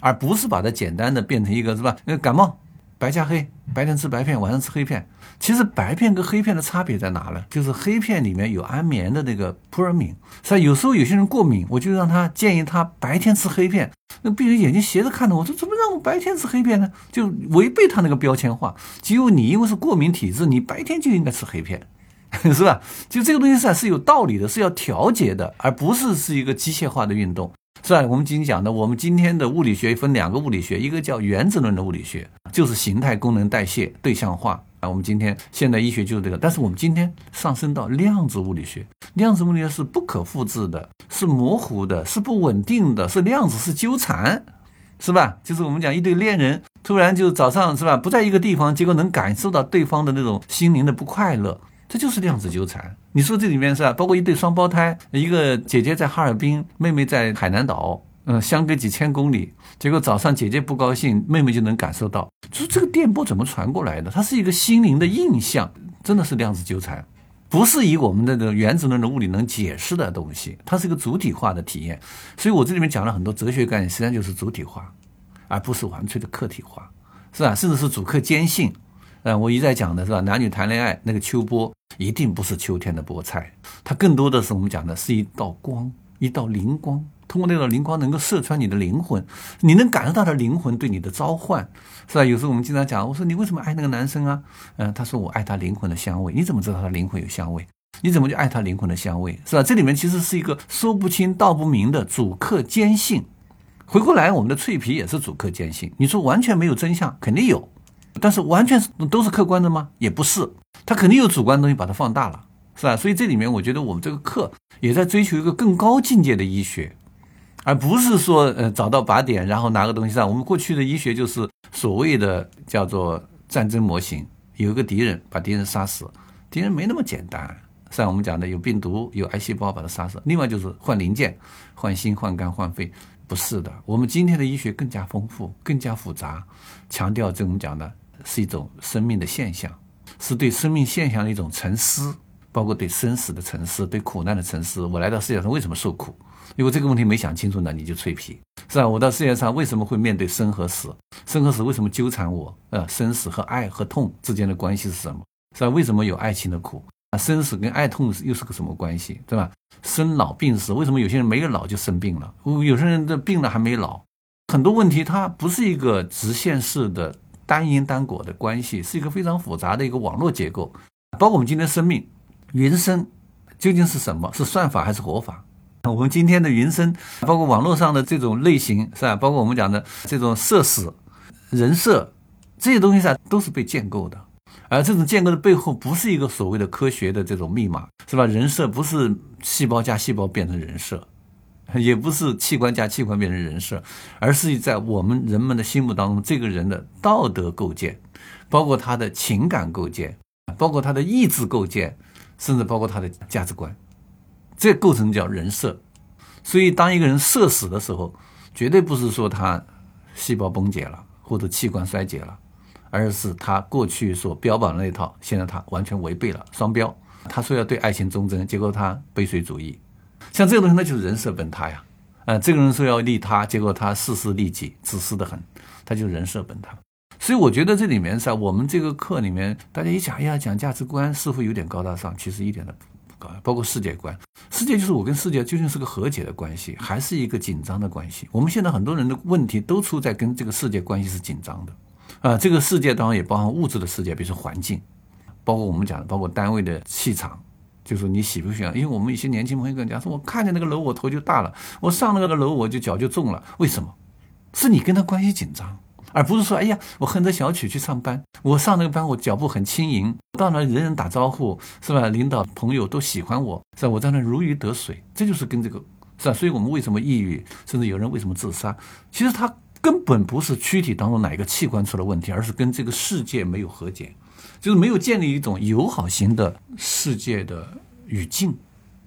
而不是把它简单的变成一个，是吧？那个感冒。白加黑，白天吃白片，晚上吃黑片。其实白片跟黑片的差别在哪呢？就是黑片里面有安眠的那个扑尔敏。是吧？有时候有些人过敏，我就让他建议他白天吃黑片。那病人眼睛斜着看着我说：“怎么让我白天吃黑片呢？”就违背他那个标签化。只有你因为是过敏体质，你白天就应该吃黑片，*laughs* 是吧？就这个东西是是有道理的，是要调节的，而不是是一个机械化的运动。是吧？我们今天讲的，我们今天的物理学分两个物理学，一个叫原子论的物理学，就是形态、功能、代谢、对象化啊。我们今天现代医学就是这个，但是我们今天上升到量子物理学，量子物理学是不可复制的，是模糊的，是不稳定的，是量子是纠缠，是吧？就是我们讲一对恋人突然就早上是吧不在一个地方，结果能感受到对方的那种心灵的不快乐。这就是量子纠缠。你说这里面是吧？包括一对双胞胎，一个姐姐在哈尔滨，妹妹在海南岛，嗯，相隔几千公里，结果早上姐姐不高兴，妹妹就能感受到。就是这个电波怎么传过来的？它是一个心灵的印象，真的是量子纠缠，不是以我们的这个原子论的物理能解释的东西，它是一个主体化的体验。所以我这里面讲了很多哲学概念，实际上就是主体化，而不是完全的客体化，是吧？甚至是主客坚信。但，我一再讲的是吧？男女谈恋爱那个秋波一定不是秋天的菠菜，它更多的是我们讲的是一道光，一道灵光。通过那道灵光能够射穿你的灵魂，你能感受到他灵魂对你的召唤，是吧？有时候我们经常讲，我说你为什么爱那个男生啊？嗯，他说我爱他灵魂的香味。你怎么知道他灵魂有香味？你怎么就爱他灵魂的香味？是吧？这里面其实是一个说不清道不明的主客兼性。回过来，我们的脆皮也是主客兼性。你说完全没有真相，肯定有。但是完全是都是客观的吗？也不是，它肯定有主观的东西把它放大了，是吧？所以这里面我觉得我们这个课也在追求一个更高境界的医学，而不是说呃找到靶点然后拿个东西上。我们过去的医学就是所谓的叫做战争模型，有一个敌人把敌人杀死，敌人没那么简单，像我们讲的有病毒有癌细胞把它杀死，另外就是换零件，换心换肝换肺。不是的，我们今天的医学更加丰富，更加复杂，强调这种讲的是一种生命的现象，是对生命现象的一种沉思，包括对生死的沉思，对苦难的沉思。我来到世界上为什么受苦？如果这个问题没想清楚呢，你就脆皮，是吧？我到世界上为什么会面对生和死？生和死为什么纠缠我？呃，生死和爱和痛之间的关系是什么？是吧？为什么有爱情的苦？啊，生死跟爱痛又是个什么关系，对吧？生老病死，为什么有些人没有老就生病了？有些人的病了还没老，很多问题它不是一个直线式的单因单果的关系，是一个非常复杂的一个网络结构。包括我们今天生命、云生究竟是什么？是算法还是活法？我们今天的云生，包括网络上的这种类型，是吧？包括我们讲的这种设施、人设这些东西上，都是被建构的。而这种建构的背后，不是一个所谓的科学的这种密码，是吧？人设不是细胞加细胞变成人设，*laughs* 也不是器官加器官变成人设，而是在我们人们的心目当中，这个人的道德构建，包括他的情感构建，包括他的意志构建，甚至包括他的价值观，这构成叫人设。所以，当一个人社死的时候，绝对不是说他细胞崩解了或者器官衰竭了。而是他过去所标榜的那套，现在他完全违背了双标。他说要对爱情忠贞，结果他悲随主义。像这个东西，那就是人设崩塌呀。啊，这个人说要利他，结果他事事利己，自私的很，他就人设崩塌。所以我觉得这里面在我们这个课里面，大家一讲，哎呀，讲价值观似乎有点高大上，其实一点都不高。包括世界观，世界就是我跟世界究竟是个和解的关系，还是一个紧张的关系？我们现在很多人的问题都出在跟这个世界关系是紧张的。啊，这个世界当然也包含物质的世界，比如说环境，包括我们讲的，包括单位的气场，就是你喜不喜欢？因为我们一些年轻朋友跟人讲说，我看见那个楼我头就大了，我上那个楼我就脚就重了，为什么？是你跟他关系紧张。而不是说，哎呀，我哼着小曲去上班，我上那个班，我脚步很轻盈，到那人人打招呼，是吧？领导朋友都喜欢我，是吧？我在那如鱼得水，这就是跟这个，是吧？所以我们为什么抑郁，甚至有人为什么自杀？其实他根本不是躯体当中哪一个器官出了问题，而是跟这个世界没有和解，就是没有建立一种友好型的世界的语境。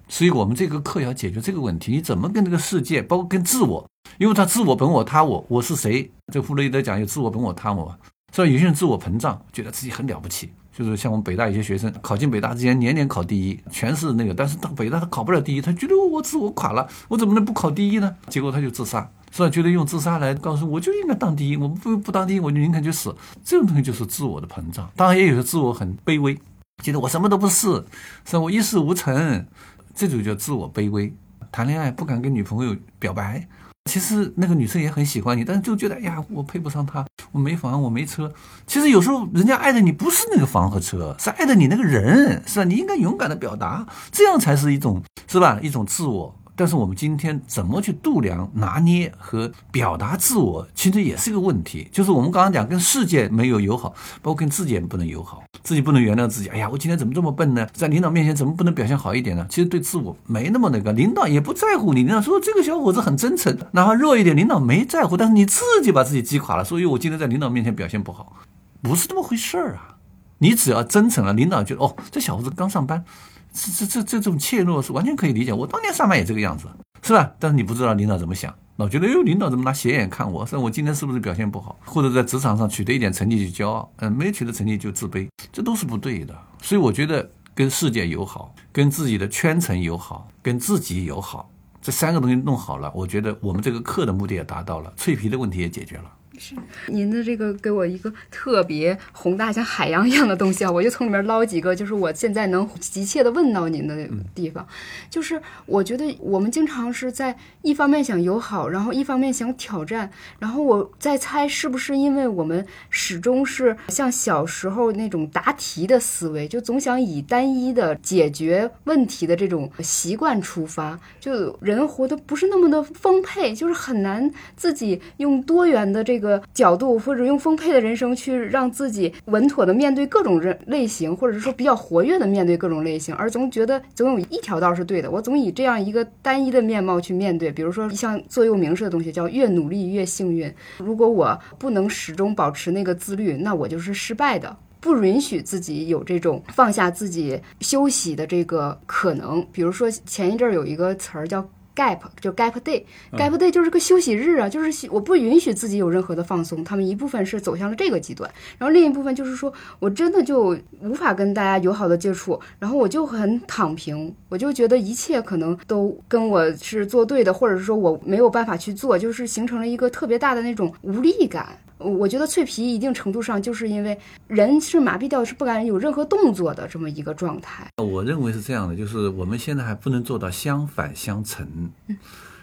所以我们这个课要解决这个问题，你怎么跟这个世界，包括跟自我？因为他自我、本我、他我，我是谁？这弗洛伊德讲有自我、本我、他我，是吧？有些人自我膨胀，觉得自己很了不起，就是像我们北大一些学生考进北大之前，年年考第一，全是那个，但是到北大他考不了第一，他觉得我自我垮了，我怎么能不考第一呢？结果他就自杀，是吧？觉得用自杀来告诉我就应该当第一，我不不当第一，我就宁肯去死。这种东西就是自我的膨胀。当然也有些自我很卑微，觉得我什么都不是，是吧？我一事无成，这种叫自我卑微。谈恋爱不敢跟女朋友表白。其实那个女生也很喜欢你，但是就觉得，哎呀，我配不上她，我没房，我没车。其实有时候人家爱的你不是那个房和车，是爱的你那个人，是吧？你应该勇敢的表达，这样才是一种，是吧？一种自我。但是我们今天怎么去度量、拿捏和表达自我，其实也是一个问题。就是我们刚刚讲，跟世界没有友好，包括跟自己也不能友好，自己不能原谅自己。哎呀，我今天怎么这么笨呢？在领导面前怎么不能表现好一点呢？其实对自我没那么那个，领导也不在乎你。领导说这个小伙子很真诚，哪怕弱一点，领导没在乎。但是你自己把自己击垮了，所以我今天在领导面前表现不好，不是这么回事儿啊。你只要真诚了，领导觉得哦，这小伙子刚上班。这这这这种怯懦是完全可以理解。我当年上班也这个样子，是吧？但是你不知道领导怎么想，老觉得哟，领导怎么拿斜眼看我？说我今天是不是表现不好？或者在职场上取得一点成绩就骄傲，嗯，没取得成绩就自卑，这都是不对的。所以我觉得跟世界友好，跟自己的圈层友好，跟自己友好，这三个东西弄好了，我觉得我们这个课的目的也达到了，脆皮的问题也解决了。是您的这个给我一个特别宏大像海洋一样的东西啊，*laughs* 我就从里面捞几个，就是我现在能急切的问到您的地方，就是我觉得我们经常是在一方面想友好，然后一方面想挑战，然后我在猜是不是因为我们始终是像小时候那种答题的思维，就总想以单一的解决问题的这种习惯出发，就人活得不是那么的丰沛，就是很难自己用多元的这个。个角度或者用丰沛的人生去让自己稳妥的面对各种人类型，或者是说比较活跃的面对各种类型，而总觉得总有一条道是对的。我总以这样一个单一的面貌去面对，比如说像座右铭式的东西，叫越努力越幸运。如果我不能始终保持那个自律，那我就是失败的。不允许自己有这种放下自己休息的这个可能。比如说前一阵儿有一个词儿叫。Gap 就 gap day，gap day 就是个休息日啊，就是我不允许自己有任何的放松。他们一部分是走向了这个极端，然后另一部分就是说我真的就无法跟大家友好的接触，然后我就很躺平，我就觉得一切可能都跟我是作对的，或者是说我没有办法去做，就是形成了一个特别大的那种无力感。我觉得脆皮一定程度上就是因为人是麻痹掉，是不敢有任何动作的这么一个状态。我认为是这样的，就是我们现在还不能做到相反相成。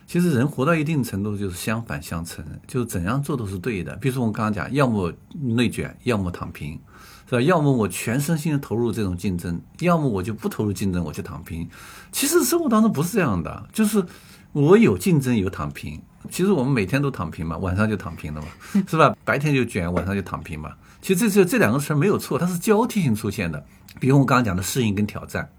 其实人活到一定程度就是相反相成，就是怎样做都是对的。比如说我刚刚讲，要么内卷，要么躺平，是吧？要么我全身心的投入这种竞争，要么我就不投入竞争，我就躺平。其实生活当中不是这样的，就是我有竞争，有躺平。其实我们每天都躺平嘛，晚上就躺平了嘛，*laughs* 是吧？白天就卷，晚上就躺平嘛。其实这这这两个词没有错，它是交替性出现的。比如我刚刚讲的适应跟挑战，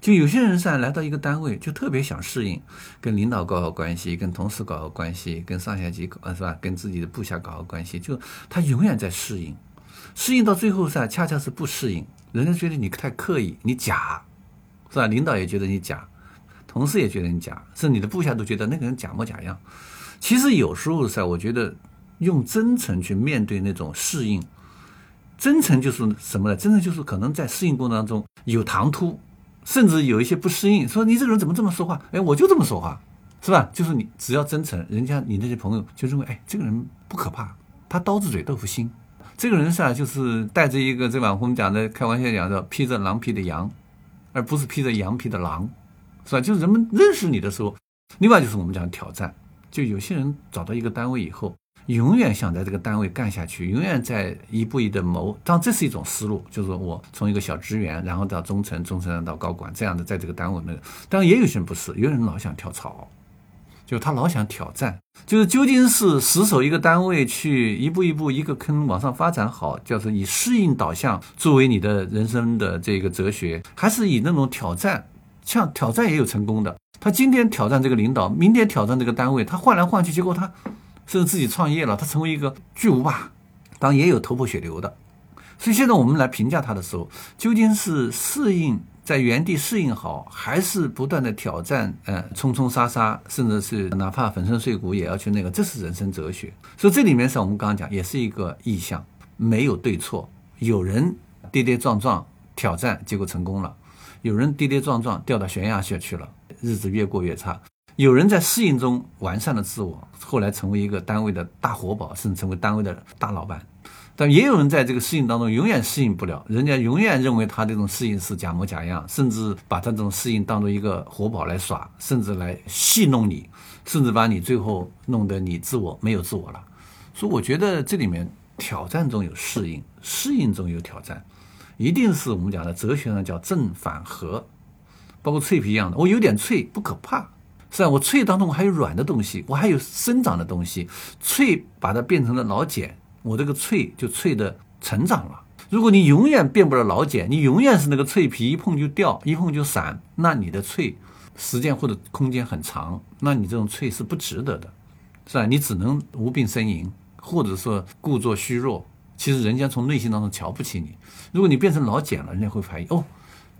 就有些人噻来到一个单位就特别想适应，跟领导搞好关系，跟同事搞好关系，跟上下级搞是吧？跟自己的部下搞好关系，就他永远在适应，适应到最后噻，恰恰是不适应，人家觉得你太刻意，你假，是吧？领导也觉得你假。同事也觉得你假，是你的部下都觉得那个人假模假样。其实有时候噻，我觉得用真诚去面对那种适应，真诚就是什么呢？真诚就是可能在适应过程当中有唐突，甚至有一些不适应，说你这个人怎么这么说话？哎，我就这么说话，是吧？就是你只要真诚，人家你那些朋友就认为，哎，这个人不可怕，他刀子嘴豆腐心。这个人是啊，就是带着一个这吧？我们讲的开玩笑讲的，披着狼皮的羊，而不是披着羊皮的狼，是吧？就是人们认识你的时候，另外就是我们讲挑战，就有些人找到一个单位以后。永远想在这个单位干下去，永远在一步一的谋。当，这是一种思路，就是我从一个小职员，然后到中层，中层到高管，这样的在这个单位那个。当然，也有些人不是，有些人老想跳槽，就他老想挑战，就是究竟是死守一个单位去一步一步一个坑往上发展好，叫做以适应导向作为你的人生的这个哲学，还是以那种挑战？像挑战也有成功的，他今天挑战这个领导，明天挑战这个单位，他换来换去，结果他。甚至自己创业了，他成为一个巨无霸，当然也有头破血流的。所以现在我们来评价他的时候，究竟是适应在原地适应好，还是不断的挑战？呃，冲冲杀杀，甚至是哪怕粉身碎骨也要去那个，这是人生哲学。所以这里面是我们刚刚讲，也是一个意向，没有对错。有人跌跌撞撞挑战，结果成功了；有人跌跌撞撞掉到悬崖下去了，日子越过越差。有人在适应中完善了自我，后来成为一个单位的大活宝，甚至成为单位的大老板。但也有人在这个适应当中永远适应不了，人家永远认为他这种适应是假模假样，甚至把他这种适应当做一个活宝来耍，甚至来戏弄你，甚至把你最后弄得你自我没有自我了。所以我觉得这里面挑战中有适应，适应中有挑战，一定是我们讲的哲学上叫正反合，包括脆皮一样的，我有点脆不可怕。是啊，我脆当中我还有软的东西，我还有生长的东西。脆把它变成了老茧，我这个脆就脆的成长了。如果你永远变不了老茧，你永远是那个脆皮，一碰就掉，一碰就散，那你的脆时间或者空间很长，那你这种脆是不值得的，是吧？你只能无病呻吟，或者说故作虚弱。其实人家从内心当中瞧不起你。如果你变成老茧了，人家会怀疑哦。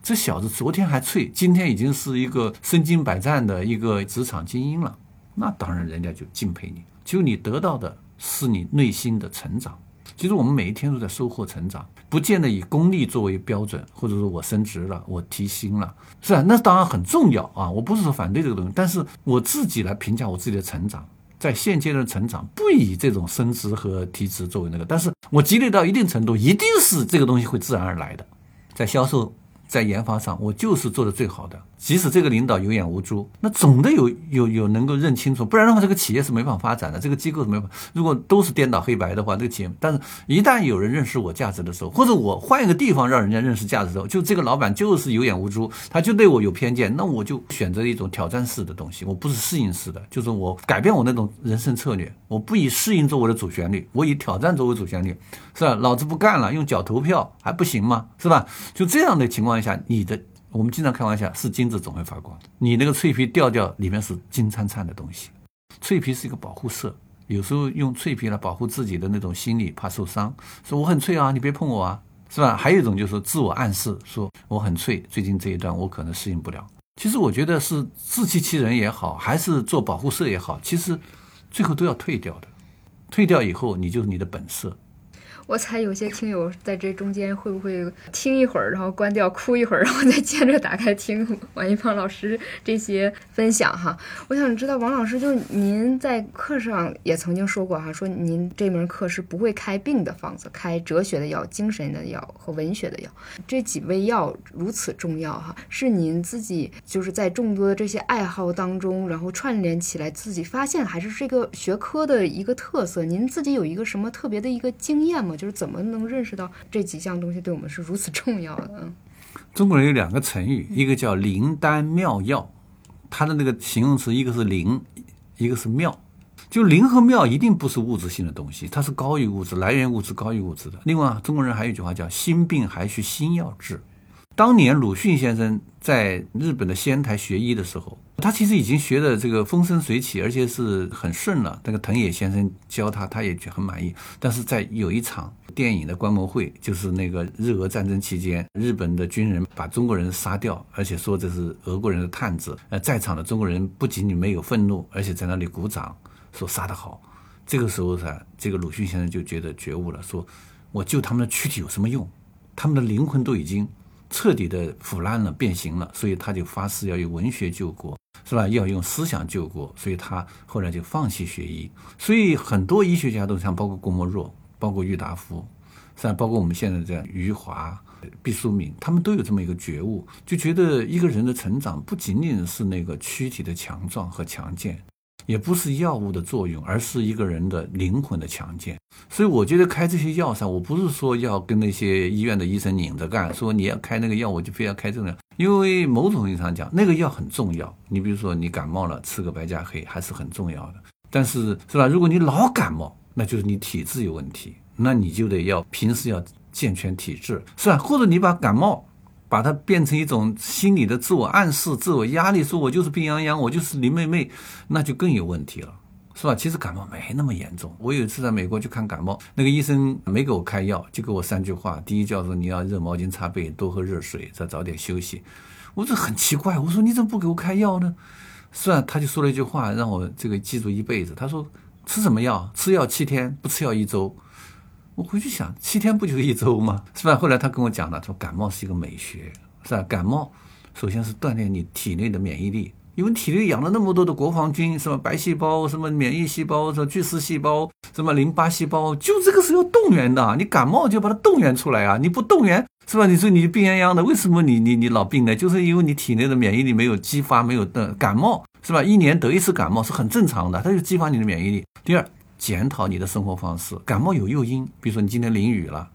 这小子昨天还脆，今天已经是一个身经百战的一个职场精英了，那当然人家就敬佩你。就你得到的是你内心的成长。其实我们每一天都在收获成长，不见得以功利作为标准，或者说我升职了，我提薪了，是吧？那当然很重要啊，我不是说反对这个东西，但是我自己来评价我自己的成长，在现阶段成长，不以这种升职和提职作为那个，但是我积累到一定程度，一定是这个东西会自然而来的，在销售。在研发上，我就是做的最好的。即使这个领导有眼无珠，那总得有有有能够认清楚，不然的话，这个企业是没法发展的，这个机构是没法。如果都是颠倒黑白的话，这个企业，但是一旦有人认识我价值的时候，或者我换一个地方让人家认识价值的时候，就这个老板就是有眼无珠，他就对我有偏见，那我就选择一种挑战式的东西，我不是适应式的，就是我改变我那种人生策略，我不以适应作为的主旋律，我以挑战作为主旋律，是吧？老子不干了，用脚投票还不行吗？是吧？就这样的情况下，你的。我们经常开玩笑，是金子总会发光。你那个脆皮掉掉，里面是金灿灿的东西。脆皮是一个保护色，有时候用脆皮来保护自己的那种心理，怕受伤，说我很脆啊，你别碰我啊，是吧？还有一种就是自我暗示，说我很脆，最近这一段我可能适应不了。其实我觉得是自欺欺人也好，还是做保护色也好，其实最后都要退掉的。退掉以后，你就是你的本色。我猜有些听友在这中间会不会听一会儿，然后关掉哭一会儿，然后再接着打开听王一芳老师这些分享哈。我想知道王老师，就您在课上也曾经说过哈，说您这门课是不会开病的方子，开哲学的药、精神的药和文学的药。这几味药如此重要哈，是您自己就是在众多的这些爱好当中，然后串联起来自己发现，还是这个学科的一个特色？您自己有一个什么特别的一个经验吗？就是怎么能认识到这几项东西对我们是如此重要的？中国人有两个成语，一个叫灵丹妙药，它的那个形容词一个是灵，一个是妙。就灵和妙一定不是物质性的东西，它是高于物质，来源物质高于物质的。另外，中国人还有一句话叫“心病还需心药治”。当年鲁迅先生在日本的仙台学医的时候，他其实已经学的这个风生水起，而且是很顺了。那个藤野先生教他，他也觉很满意。但是在有一场电影的观摩会，就是那个日俄战争期间，日本的军人把中国人杀掉，而且说这是俄国人的探子。呃，在场的中国人不仅仅没有愤怒，而且在那里鼓掌，说杀得好。这个时候噻，这个鲁迅先生就觉得觉悟了，说我救他们的躯体有什么用？他们的灵魂都已经彻底的腐烂了、变形了，所以他就发誓要用文学救国，是吧？要用思想救国，所以他后来就放弃学医。所以很多医学家都像，包括郭沫若，包括郁达夫，像包括我们现在这样余华。毕淑敏，他们都有这么一个觉悟，就觉得一个人的成长不仅仅是那个躯体的强壮和强健，也不是药物的作用，而是一个人的灵魂的强健。所以我觉得开这些药上，我不是说要跟那些医院的医生拧着干，说你要开那个药，我就非要开这个药。因为某种意义上讲，那个药很重要。你比如说你感冒了，吃个白加黑还是很重要的。但是是吧？如果你老感冒，那就是你体质有问题，那你就得要平时要。健全体质是吧？或者你把感冒，把它变成一种心理的自我暗示、自我压力，说我就是病殃殃，我就是林妹妹，那就更有问题了，是吧？其实感冒没那么严重。我有一次在美国去看感冒，那个医生没给我开药，就给我三句话：第一叫做你要热毛巾擦背，多喝热水，再早点休息。我这很奇怪，我说你怎么不给我开药呢？是啊？他就说了一句话，让我这个记住一辈子。他说吃什么药？吃药七天，不吃药一周。我回去想，七天不就是一周吗？*laughs* 是吧？后来他跟我讲了，说感冒是一个美学，是吧？感冒首先是锻炼你体内的免疫力，因为体内养了那么多的国防军，什么白细胞、什么免疫细胞、什么巨噬细胞、什么淋巴细胞，就这个是要动员的。你感冒就把它动员出来啊！你不动员，是吧？你说你病殃殃的，为什么你你你老病呢？就是因为你体内的免疫力没有激发，没有的感冒，是吧？一年得一次感冒是很正常的，它就激发你的免疫力。第二。检讨你的生活方式，感冒有诱因，比如说你今天淋雨了，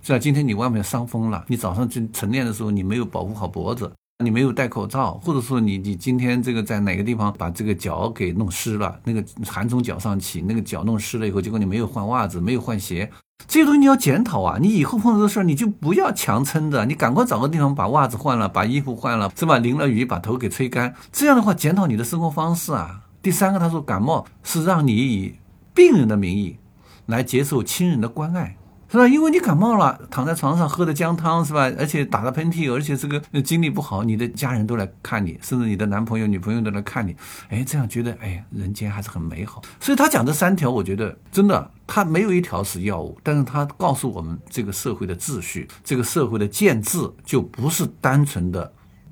是吧？今天你外面伤风了，你早上去晨练的时候你没有保护好脖子，你没有戴口罩，或者说你你今天这个在哪个地方把这个脚给弄湿了，那个寒从脚上起，那个脚弄湿了以后，结果你没有换袜子，没有换鞋，这些东西你要检讨啊！你以后碰到这事儿你就不要强撑着，你赶快找个地方把袜子换了，把衣服换了，是吧？淋了雨把头给吹干，这样的话检讨你的生活方式啊。第三个，他说感冒是让你以病人的名义来接受亲人的关爱，是吧？因为你感冒了，躺在床上喝的姜汤，是吧？而且打了喷嚏，而且这个精力不好，你的家人都来看你，甚至你的男朋友、女朋友都来看你，哎，这样觉得，哎，人间还是很美好。所以他讲这三条，我觉得真的，他没有一条是药物，但是他告诉我们，这个社会的秩序，这个社会的建制，就不是单纯的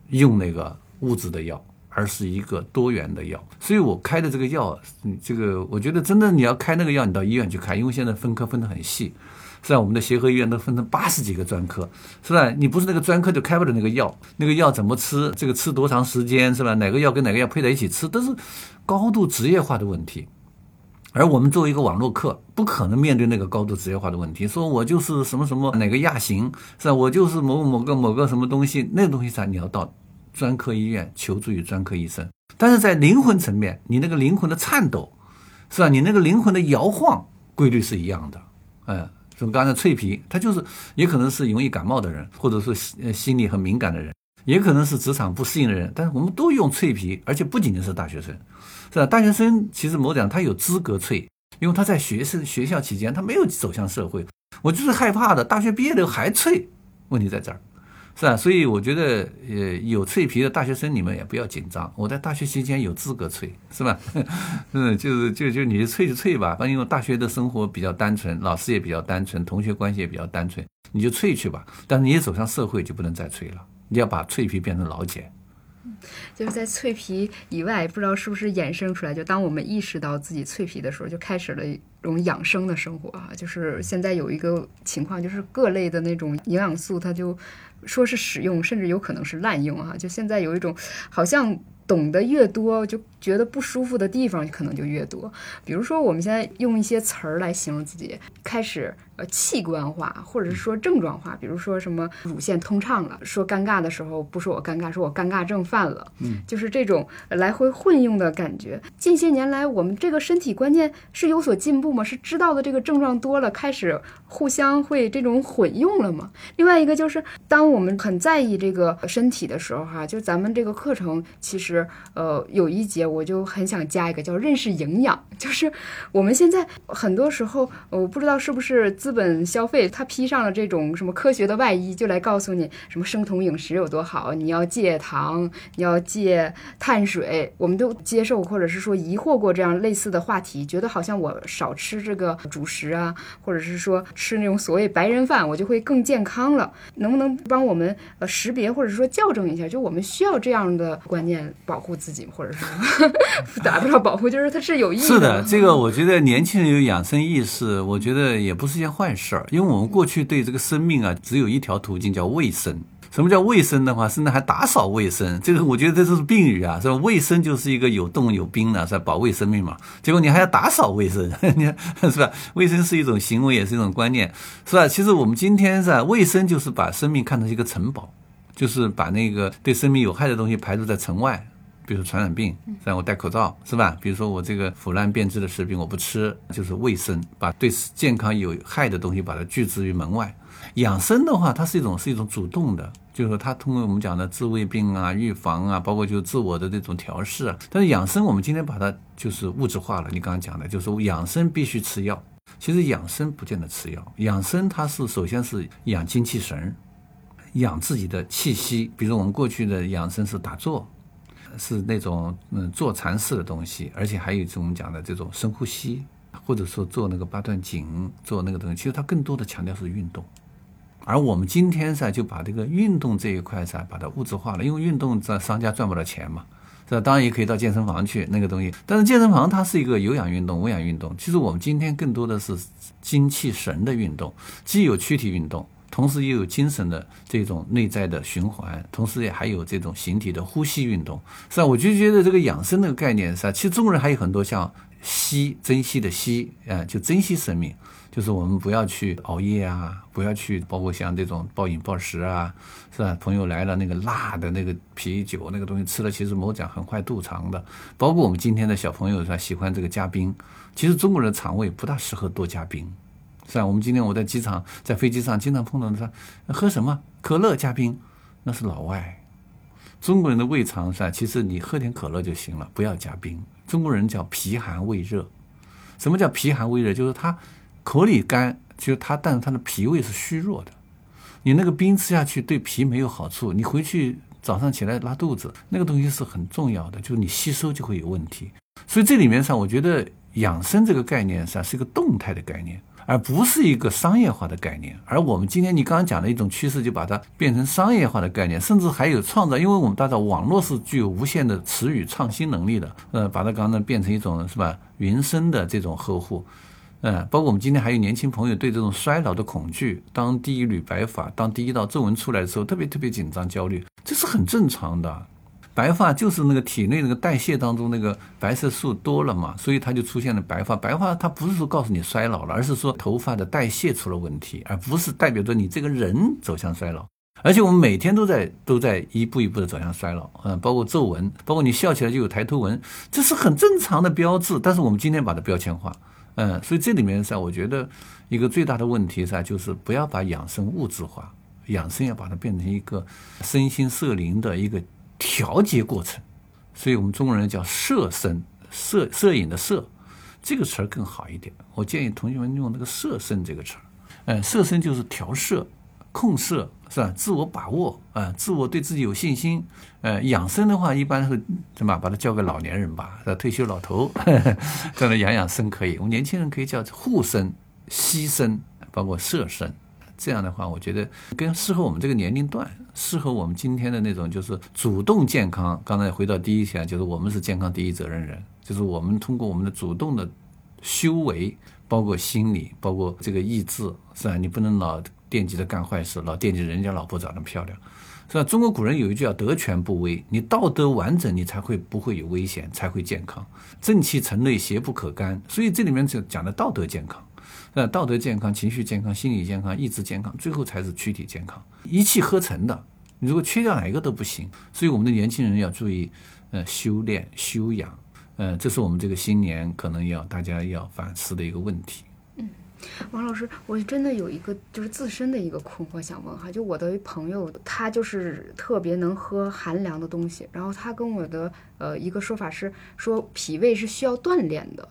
用那个物质的药。而是一个多元的药，所以我开的这个药，嗯，这个我觉得真的你要开那个药，你到医院去开，因为现在分科分得很细，是吧？我们的协和医院都分成八十几个专科，是吧？你不是那个专科就开不了那个药，那个药怎么吃，这个吃多长时间，是吧？哪个药跟哪个药配在一起吃，都是高度职业化的问题。而我们作为一个网络课，不可能面对那个高度职业化的问题，说我就是什么什么哪个亚型，是吧？我就是某某个某个什么东西，那个东西上你要到。专科医院求助于专科医生，但是在灵魂层面，你那个灵魂的颤抖，是吧？你那个灵魂的摇晃规律是一样的。嗯，就刚才脆皮，他就是也可能是容易感冒的人，或者说心心理很敏感的人，也可能是职场不适应的人。但是我们都用脆皮，而且不仅仅是大学生，是吧？大学生其实某讲他有资格脆，因为他在学生学校期间他没有走向社会。我就是害怕的，大学毕业了还脆，问题在这儿。是啊，所以我觉得，呃，有脆皮的大学生，你们也不要紧张。我在大学期间有资格脆，是吧？*laughs* 嗯，就是就就你就脆就脆吧，反正因为大学的生活比较单纯，老师也比较单纯，同学关系也比较单纯，你就脆去吧。但是你一走上社会就不能再脆了，你要把脆皮变成老茧。就是在脆皮以外，不知道是不是衍生出来，就当我们意识到自己脆皮的时候，就开始了一种养生的生活啊。就是现在有一个情况，就是各类的那种营养素，它就。说是使用，甚至有可能是滥用啊！就现在有一种，好像懂得越多，就觉得不舒服的地方可能就越多。比如说，我们现在用一些词儿来形容自己，开始。器官化，或者是说症状化，比如说什么乳腺通畅了，说尴尬的时候不说我尴尬，说我尴尬症犯了，嗯，就是这种来回混用的感觉。近些年来，我们这个身体观念是有所进步吗？是知道的这个症状多了，开始互相会这种混用了吗？另外一个就是，当我们很在意这个身体的时候，哈，就咱们这个课程其实，呃，有一节我就很想加一个叫认识营养，就是我们现在很多时候，我不知道是不是资本消费，它披上了这种什么科学的外衣，就来告诉你什么生酮饮食有多好，你要戒糖，你要戒碳水，我们都接受或者是说疑惑过这样类似的话题，觉得好像我少吃这个主食啊，或者是说吃那种所谓白人饭，我就会更健康了。能不能帮我们呃识别或者说校正一下？就我们需要这样的观念保护自己，或者是达 *laughs* 不到保护，就是它是有意义的。是的，这个我觉得年轻人有养生意识，我觉得也不是一件坏事儿，因为我们过去对这个生命啊，只有一条途径叫卫生。什么叫卫生的话，甚至还打扫卫生，这个我觉得这就是病语啊，是吧？卫生就是一个有动有兵的，是吧？保卫生命嘛。结果你还要打扫卫生，你 *laughs* 看是吧？卫生是一种行为，也是一种观念，是吧？其实我们今天是吧？卫生就是把生命看成一个城堡，就是把那个对生命有害的东西排除在城外，比如传染病，让我戴口罩，是吧？比如说我这个腐烂变质的食品我不吃，就是卫生，把对健康有害的东西把它拒之于门外。养生的话，它是一种是一种主动的，就是说它通过我们讲的治胃病啊、预防啊，包括就自我的这种调试啊。但是养生，我们今天把它就是物质化了。你刚刚讲的，就是养生必须吃药。其实养生不见得吃药，养生它是首先是养精气神，养自己的气息。比如我们过去的养生是打坐，是那种嗯坐禅式的东西，而且还有一种我们讲的这种深呼吸，或者说做那个八段锦，做那个东西。其实它更多的强调是运动。而我们今天噻，就把这个运动这一块噻，把它物质化了。因为运动在商家赚不到钱嘛，是吧？当然也可以到健身房去那个东西。但是健身房它是一个有氧运动、无氧运动。其实我们今天更多的是精气神的运动，既有躯体运动，同时又有精神的这种内在的循环，同时也还有这种形体的呼吸运动，是吧？我就觉得这个养生这个概念是吧？其实中国人还有很多像惜珍惜的惜，啊，就珍惜生命。就是我们不要去熬夜啊，不要去，包括像这种暴饮暴食啊，是吧？朋友来了，那个辣的那个啤酒那个东西吃了，其实某讲很坏肚肠的。包括我们今天的小朋友是吧？喜欢这个加冰，其实中国人的肠胃不大适合多加冰，是吧？我们今天我在机场，在飞机上经常碰到说喝什么可乐加冰，那是老外。中国人的胃肠是吧？其实你喝点可乐就行了，不要加冰。中国人叫脾寒胃热，什么叫脾寒胃热？就是他。口里干，就是他，但是他的脾胃是虚弱的。你那个冰吃下去对脾没有好处，你回去早上起来拉肚子，那个东西是很重要的，就是你吸收就会有问题。所以这里面上，我觉得养生这个概念上是一个动态的概念，而不是一个商业化的概念。而我们今天你刚刚讲的一种趋势，就把它变成商业化的概念，甚至还有创造，因为我们大家网络是具有无限的词语创新能力的，呃，把它刚刚变成一种是吧云声的这种呵护。嗯，包括我们今天还有年轻朋友对这种衰老的恐惧，当第一缕白发，当第一道皱纹出来的时候，特别特别紧张焦虑，这是很正常的。白发就是那个体内那个代谢当中那个白色素多了嘛，所以它就出现了白发。白发它不是说告诉你衰老了，而是说头发的代谢出了问题，而不是代表着你这个人走向衰老。而且我们每天都在都在一步一步的走向衰老，嗯，包括皱纹，包括你笑起来就有抬头纹，这是很正常的标志。但是我们今天把它标签化。嗯，所以这里面噻，我觉得一个最大的问题噻，就是不要把养生物质化，养生要把它变成一个身心摄灵的一个调节过程。所以我们中国人叫摄身，摄摄影的摄，这个词儿更好一点。我建议同学们用那个摄身这个词儿。嗯，摄身就是调摄。控摄是吧？自我把握啊，自我对自己有信心。呃，养生的话，一般是怎么把它交给老年人吧？退休老头 *laughs* 在那养养生可以。我们年轻人可以叫护身、牺牲，包括摄身。这样的话，我觉得更适合我们这个年龄段，适合我们今天的那种就是主动健康。刚才回到第一条，就是我们是健康第一责任人，就是我们通过我们的主动的修为，包括心理，包括这个意志，是吧？你不能老。惦记着干坏事，老惦记人家老婆长得漂亮，是吧？中国古人有一句叫“德全不危”，你道德完整，你才会不会有危险，才会健康。正气沉内，邪不可干。所以这里面就讲的道德健康，是吧？道德健康、情绪健康、心理健康、意志健康，最后才是躯体健康，一气呵成的。你如果缺掉哪一个都不行。所以我们的年轻人要注意，呃，修炼、修养，呃，这是我们这个新年可能要大家要反思的一个问题。嗯王老师，我真的有一个就是自身的一个困惑想问哈，就我的朋友，他就是特别能喝寒凉的东西，然后他跟我的呃一个说法是说脾胃是需要锻炼的。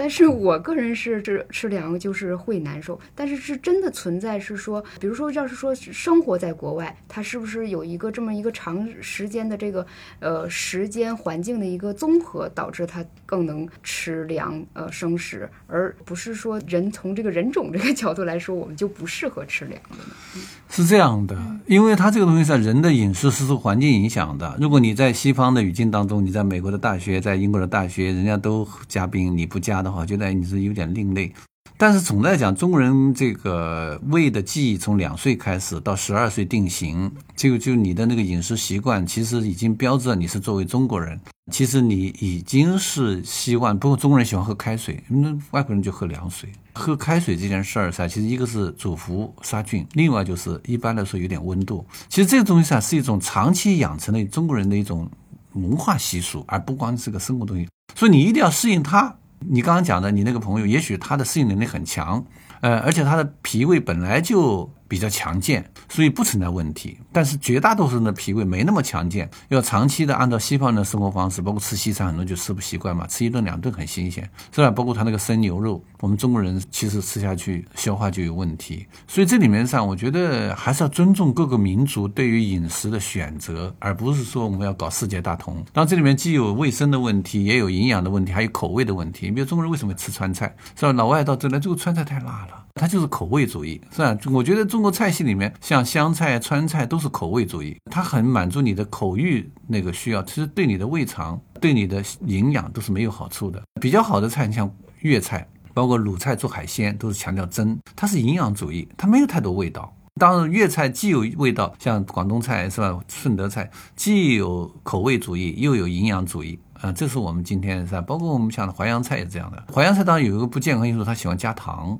但是我个人是这吃凉就是会难受，但是是真的存在是说，比如说要是说生活在国外，他是不是有一个这么一个长时间的这个呃时间环境的一个综合，导致他更能吃凉呃生食，而不是说人从这个人种这个角度来说，我们就不适合吃凉的呢？是这样的，因为它这个东西在人的饮食是受环境影响的。如果你在西方的语境当中，你在美国的大学，在英国的大学，人家都加冰，你不加的。好，觉得你是有点另类，但是总的来讲，中国人这个胃的记忆从两岁开始到十二岁定型，这个就你的那个饮食习惯，其实已经标志了你是作为中国人。其实你已经是希望，不过中国人喜欢喝开水，那外国人就喝凉水。喝开水这件事儿噻，其实一个是主服杀菌，另外就是一般来说有点温度。其实这个东西噻，是一种长期养成的中国人的一种文化习俗，而不光是个生活东西。所以你一定要适应它。你刚刚讲的，你那个朋友，也许他的适应能力很强，呃，而且他的脾胃本来就。比较强健，所以不存在问题。但是绝大多数人的脾胃没那么强健，要长期的按照西方人的生活方式，包括吃西餐，很多就吃不习惯嘛。吃一顿两顿很新鲜，是吧？包括他那个生牛肉，我们中国人其实吃下去消化就有问题。所以这里面上，我觉得还是要尊重各个民族对于饮食的选择，而不是说我们要搞世界大同。当然，这里面既有卫生的问题，也有营养的问题，还有口味的问题。你比如中国人为什么吃川菜，是吧？老外到这来，这个川菜太辣了。它就是口味主义，是吧？我觉得中国菜系里面，像湘菜、川菜都是口味主义，它很满足你的口欲那个需要，其实对你的胃肠、对你的营养都是没有好处的。比较好的菜，你像粤菜，包括鲁菜做海鲜，都是强调真，它是营养主义，它没有太多味道。当然，粤菜既有味道，像广东菜是吧？顺德菜既有口味主义，又有营养主义啊，这是我们今天是吧？包括我们讲的淮扬菜也这样的。淮扬菜当然有一个不健康因素，它喜欢加糖。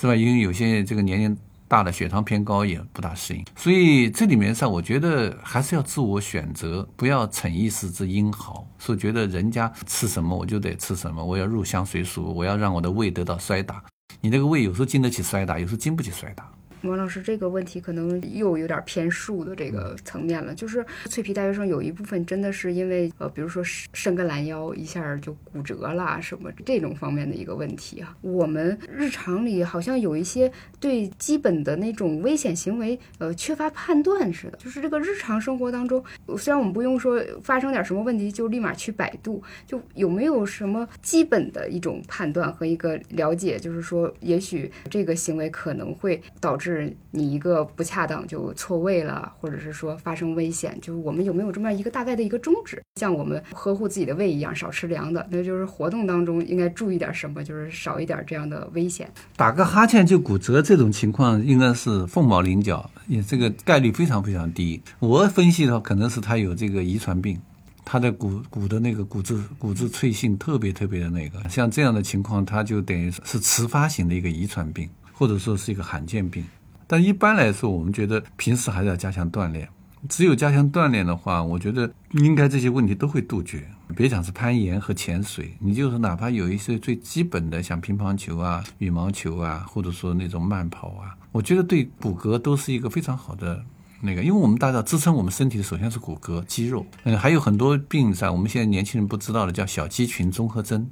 是吧？因为有些这个年龄大的血糖偏高也不大适应，所以这里面上我觉得还是要自我选择，不要逞一时之英豪，说觉得人家吃什么我就得吃什么，我要入乡随俗，我要让我的胃得到摔打。你那个胃有时候经得起摔打，有时候经不起摔打。王老师，这个问题可能又有点偏术的这个层面了。就是脆皮大学生有一部分真的是因为呃，比如说伸个懒腰一下就骨折啦什么这种方面的一个问题啊。我们日常里好像有一些对基本的那种危险行为呃缺乏判断似的。就是这个日常生活当中，虽然我们不用说发生点什么问题就立马去百度，就有没有什么基本的一种判断和一个了解？就是说，也许这个行为可能会导致。是你一个不恰当就错位了，或者是说发生危险，就是我们有没有这么一个大概的一个宗旨？像我们呵护自己的胃一样，少吃凉的，那就是活动当中应该注意点什么，就是少一点这样的危险。打个哈欠就骨折这种情况，应该是凤毛麟角，也这个概率非常非常低。我分析的话，可能是他有这个遗传病，他的骨骨的那个骨质骨质脆性特别特别的那个，像这样的情况，他就等于是迟发型的一个遗传病，或者说是一个罕见病。但一般来说，我们觉得平时还是要加强锻炼。只有加强锻炼的话，我觉得应该这些问题都会杜绝。别讲是攀岩和潜水，你就是哪怕有一些最基本的，像乒乓球啊、羽毛球啊，或者说那种慢跑啊，我觉得对骨骼都是一个非常好的那个。因为我们大家知道，支撑我们身体的首先是骨骼、肌肉。嗯，还有很多病在我们现在年轻人不知道的，叫小肌群综合征，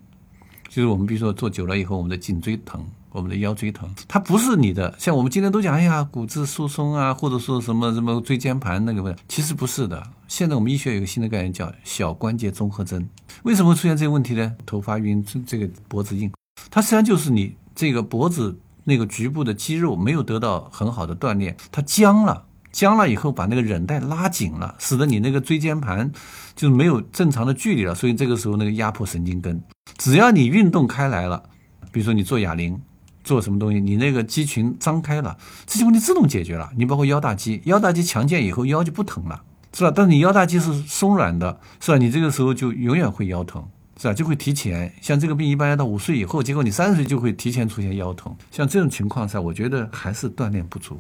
就是我们比如说坐久了以后，我们的颈椎疼。我们的腰椎疼，它不是你的，像我们今天都讲，哎呀，骨质疏松啊，或者说什么什么椎间盘那个问题，其实不是的。现在我们医学有个新的概念叫小关节综合征。为什么会出现这个问题呢？头发晕，这个脖子硬，它实际上就是你这个脖子那个局部的肌肉没有得到很好的锻炼，它僵了，僵了以后把那个韧带拉紧了，使得你那个椎间盘就没有正常的距离了，所以这个时候那个压迫神经根。只要你运动开来了，比如说你做哑铃。做什么东西，你那个肌群张开了，这些问题自动解决了。你包括腰大肌，腰大肌强健以后腰就不疼了，是吧？但是你腰大肌是松软的，是吧？你这个时候就永远会腰疼，是吧？就会提前。像这个病一般要到五岁以后，结果你三十岁就会提前出现腰疼。像这种情况下，我觉得还是锻炼不足。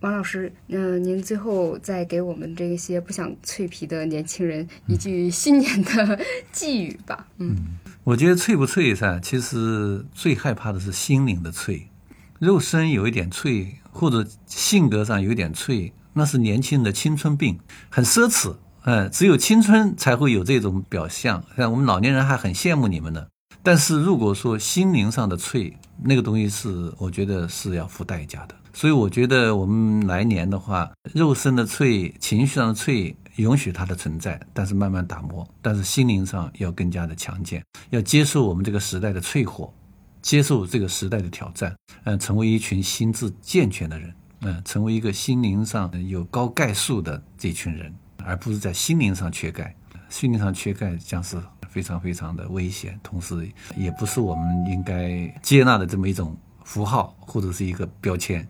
王老师，嗯，您最后再给我们这些不想脆皮的年轻人一句新年的寄语吧。嗯。我觉得脆不脆噻？其实最害怕的是心灵的脆。肉身有一点脆，或者性格上有点脆，那是年轻人的青春病，很奢侈。嗯，只有青春才会有这种表象。像我们老年人还很羡慕你们呢。但是如果说心灵上的脆，那个东西是我觉得是要付代价的。所以我觉得我们来年的话，肉身的脆、情绪上的脆，允许它的存在，但是慢慢打磨。但是心灵上要更加的强健，要接受我们这个时代的淬火，接受这个时代的挑战，嗯，成为一群心智健全的人，嗯，成为一个心灵上有高概数的这群人，而不是在心灵上缺钙。心灵上缺钙将是非常非常的危险，同时也不是我们应该接纳的这么一种符号或者是一个标签。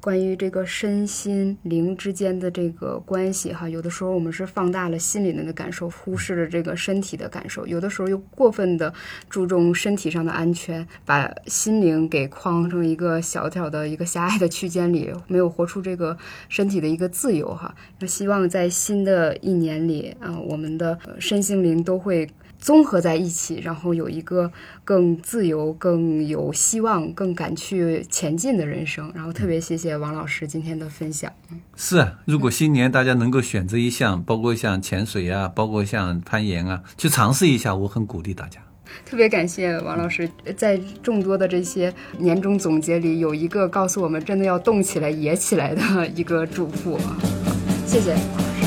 关于这个身心灵之间的这个关系，哈，有的时候我们是放大了心里面的感受，忽视了这个身体的感受；有的时候又过分的注重身体上的安全，把心灵给框成一个小小的一个狭隘的区间里，没有活出这个身体的一个自由，哈。那希望在新的一年里，啊，我们的身心灵都会。综合在一起，然后有一个更自由、更有希望、更敢去前进的人生。然后特别谢谢王老师今天的分享。是啊，如果新年大家能够选择一项，包括像潜水啊，包括像攀岩啊，去尝试一下，我很鼓励大家。特别感谢王老师，在众多的这些年终总结里，有一个告诉我们真的要动起来、野起来的一个嘱咐。谢谢。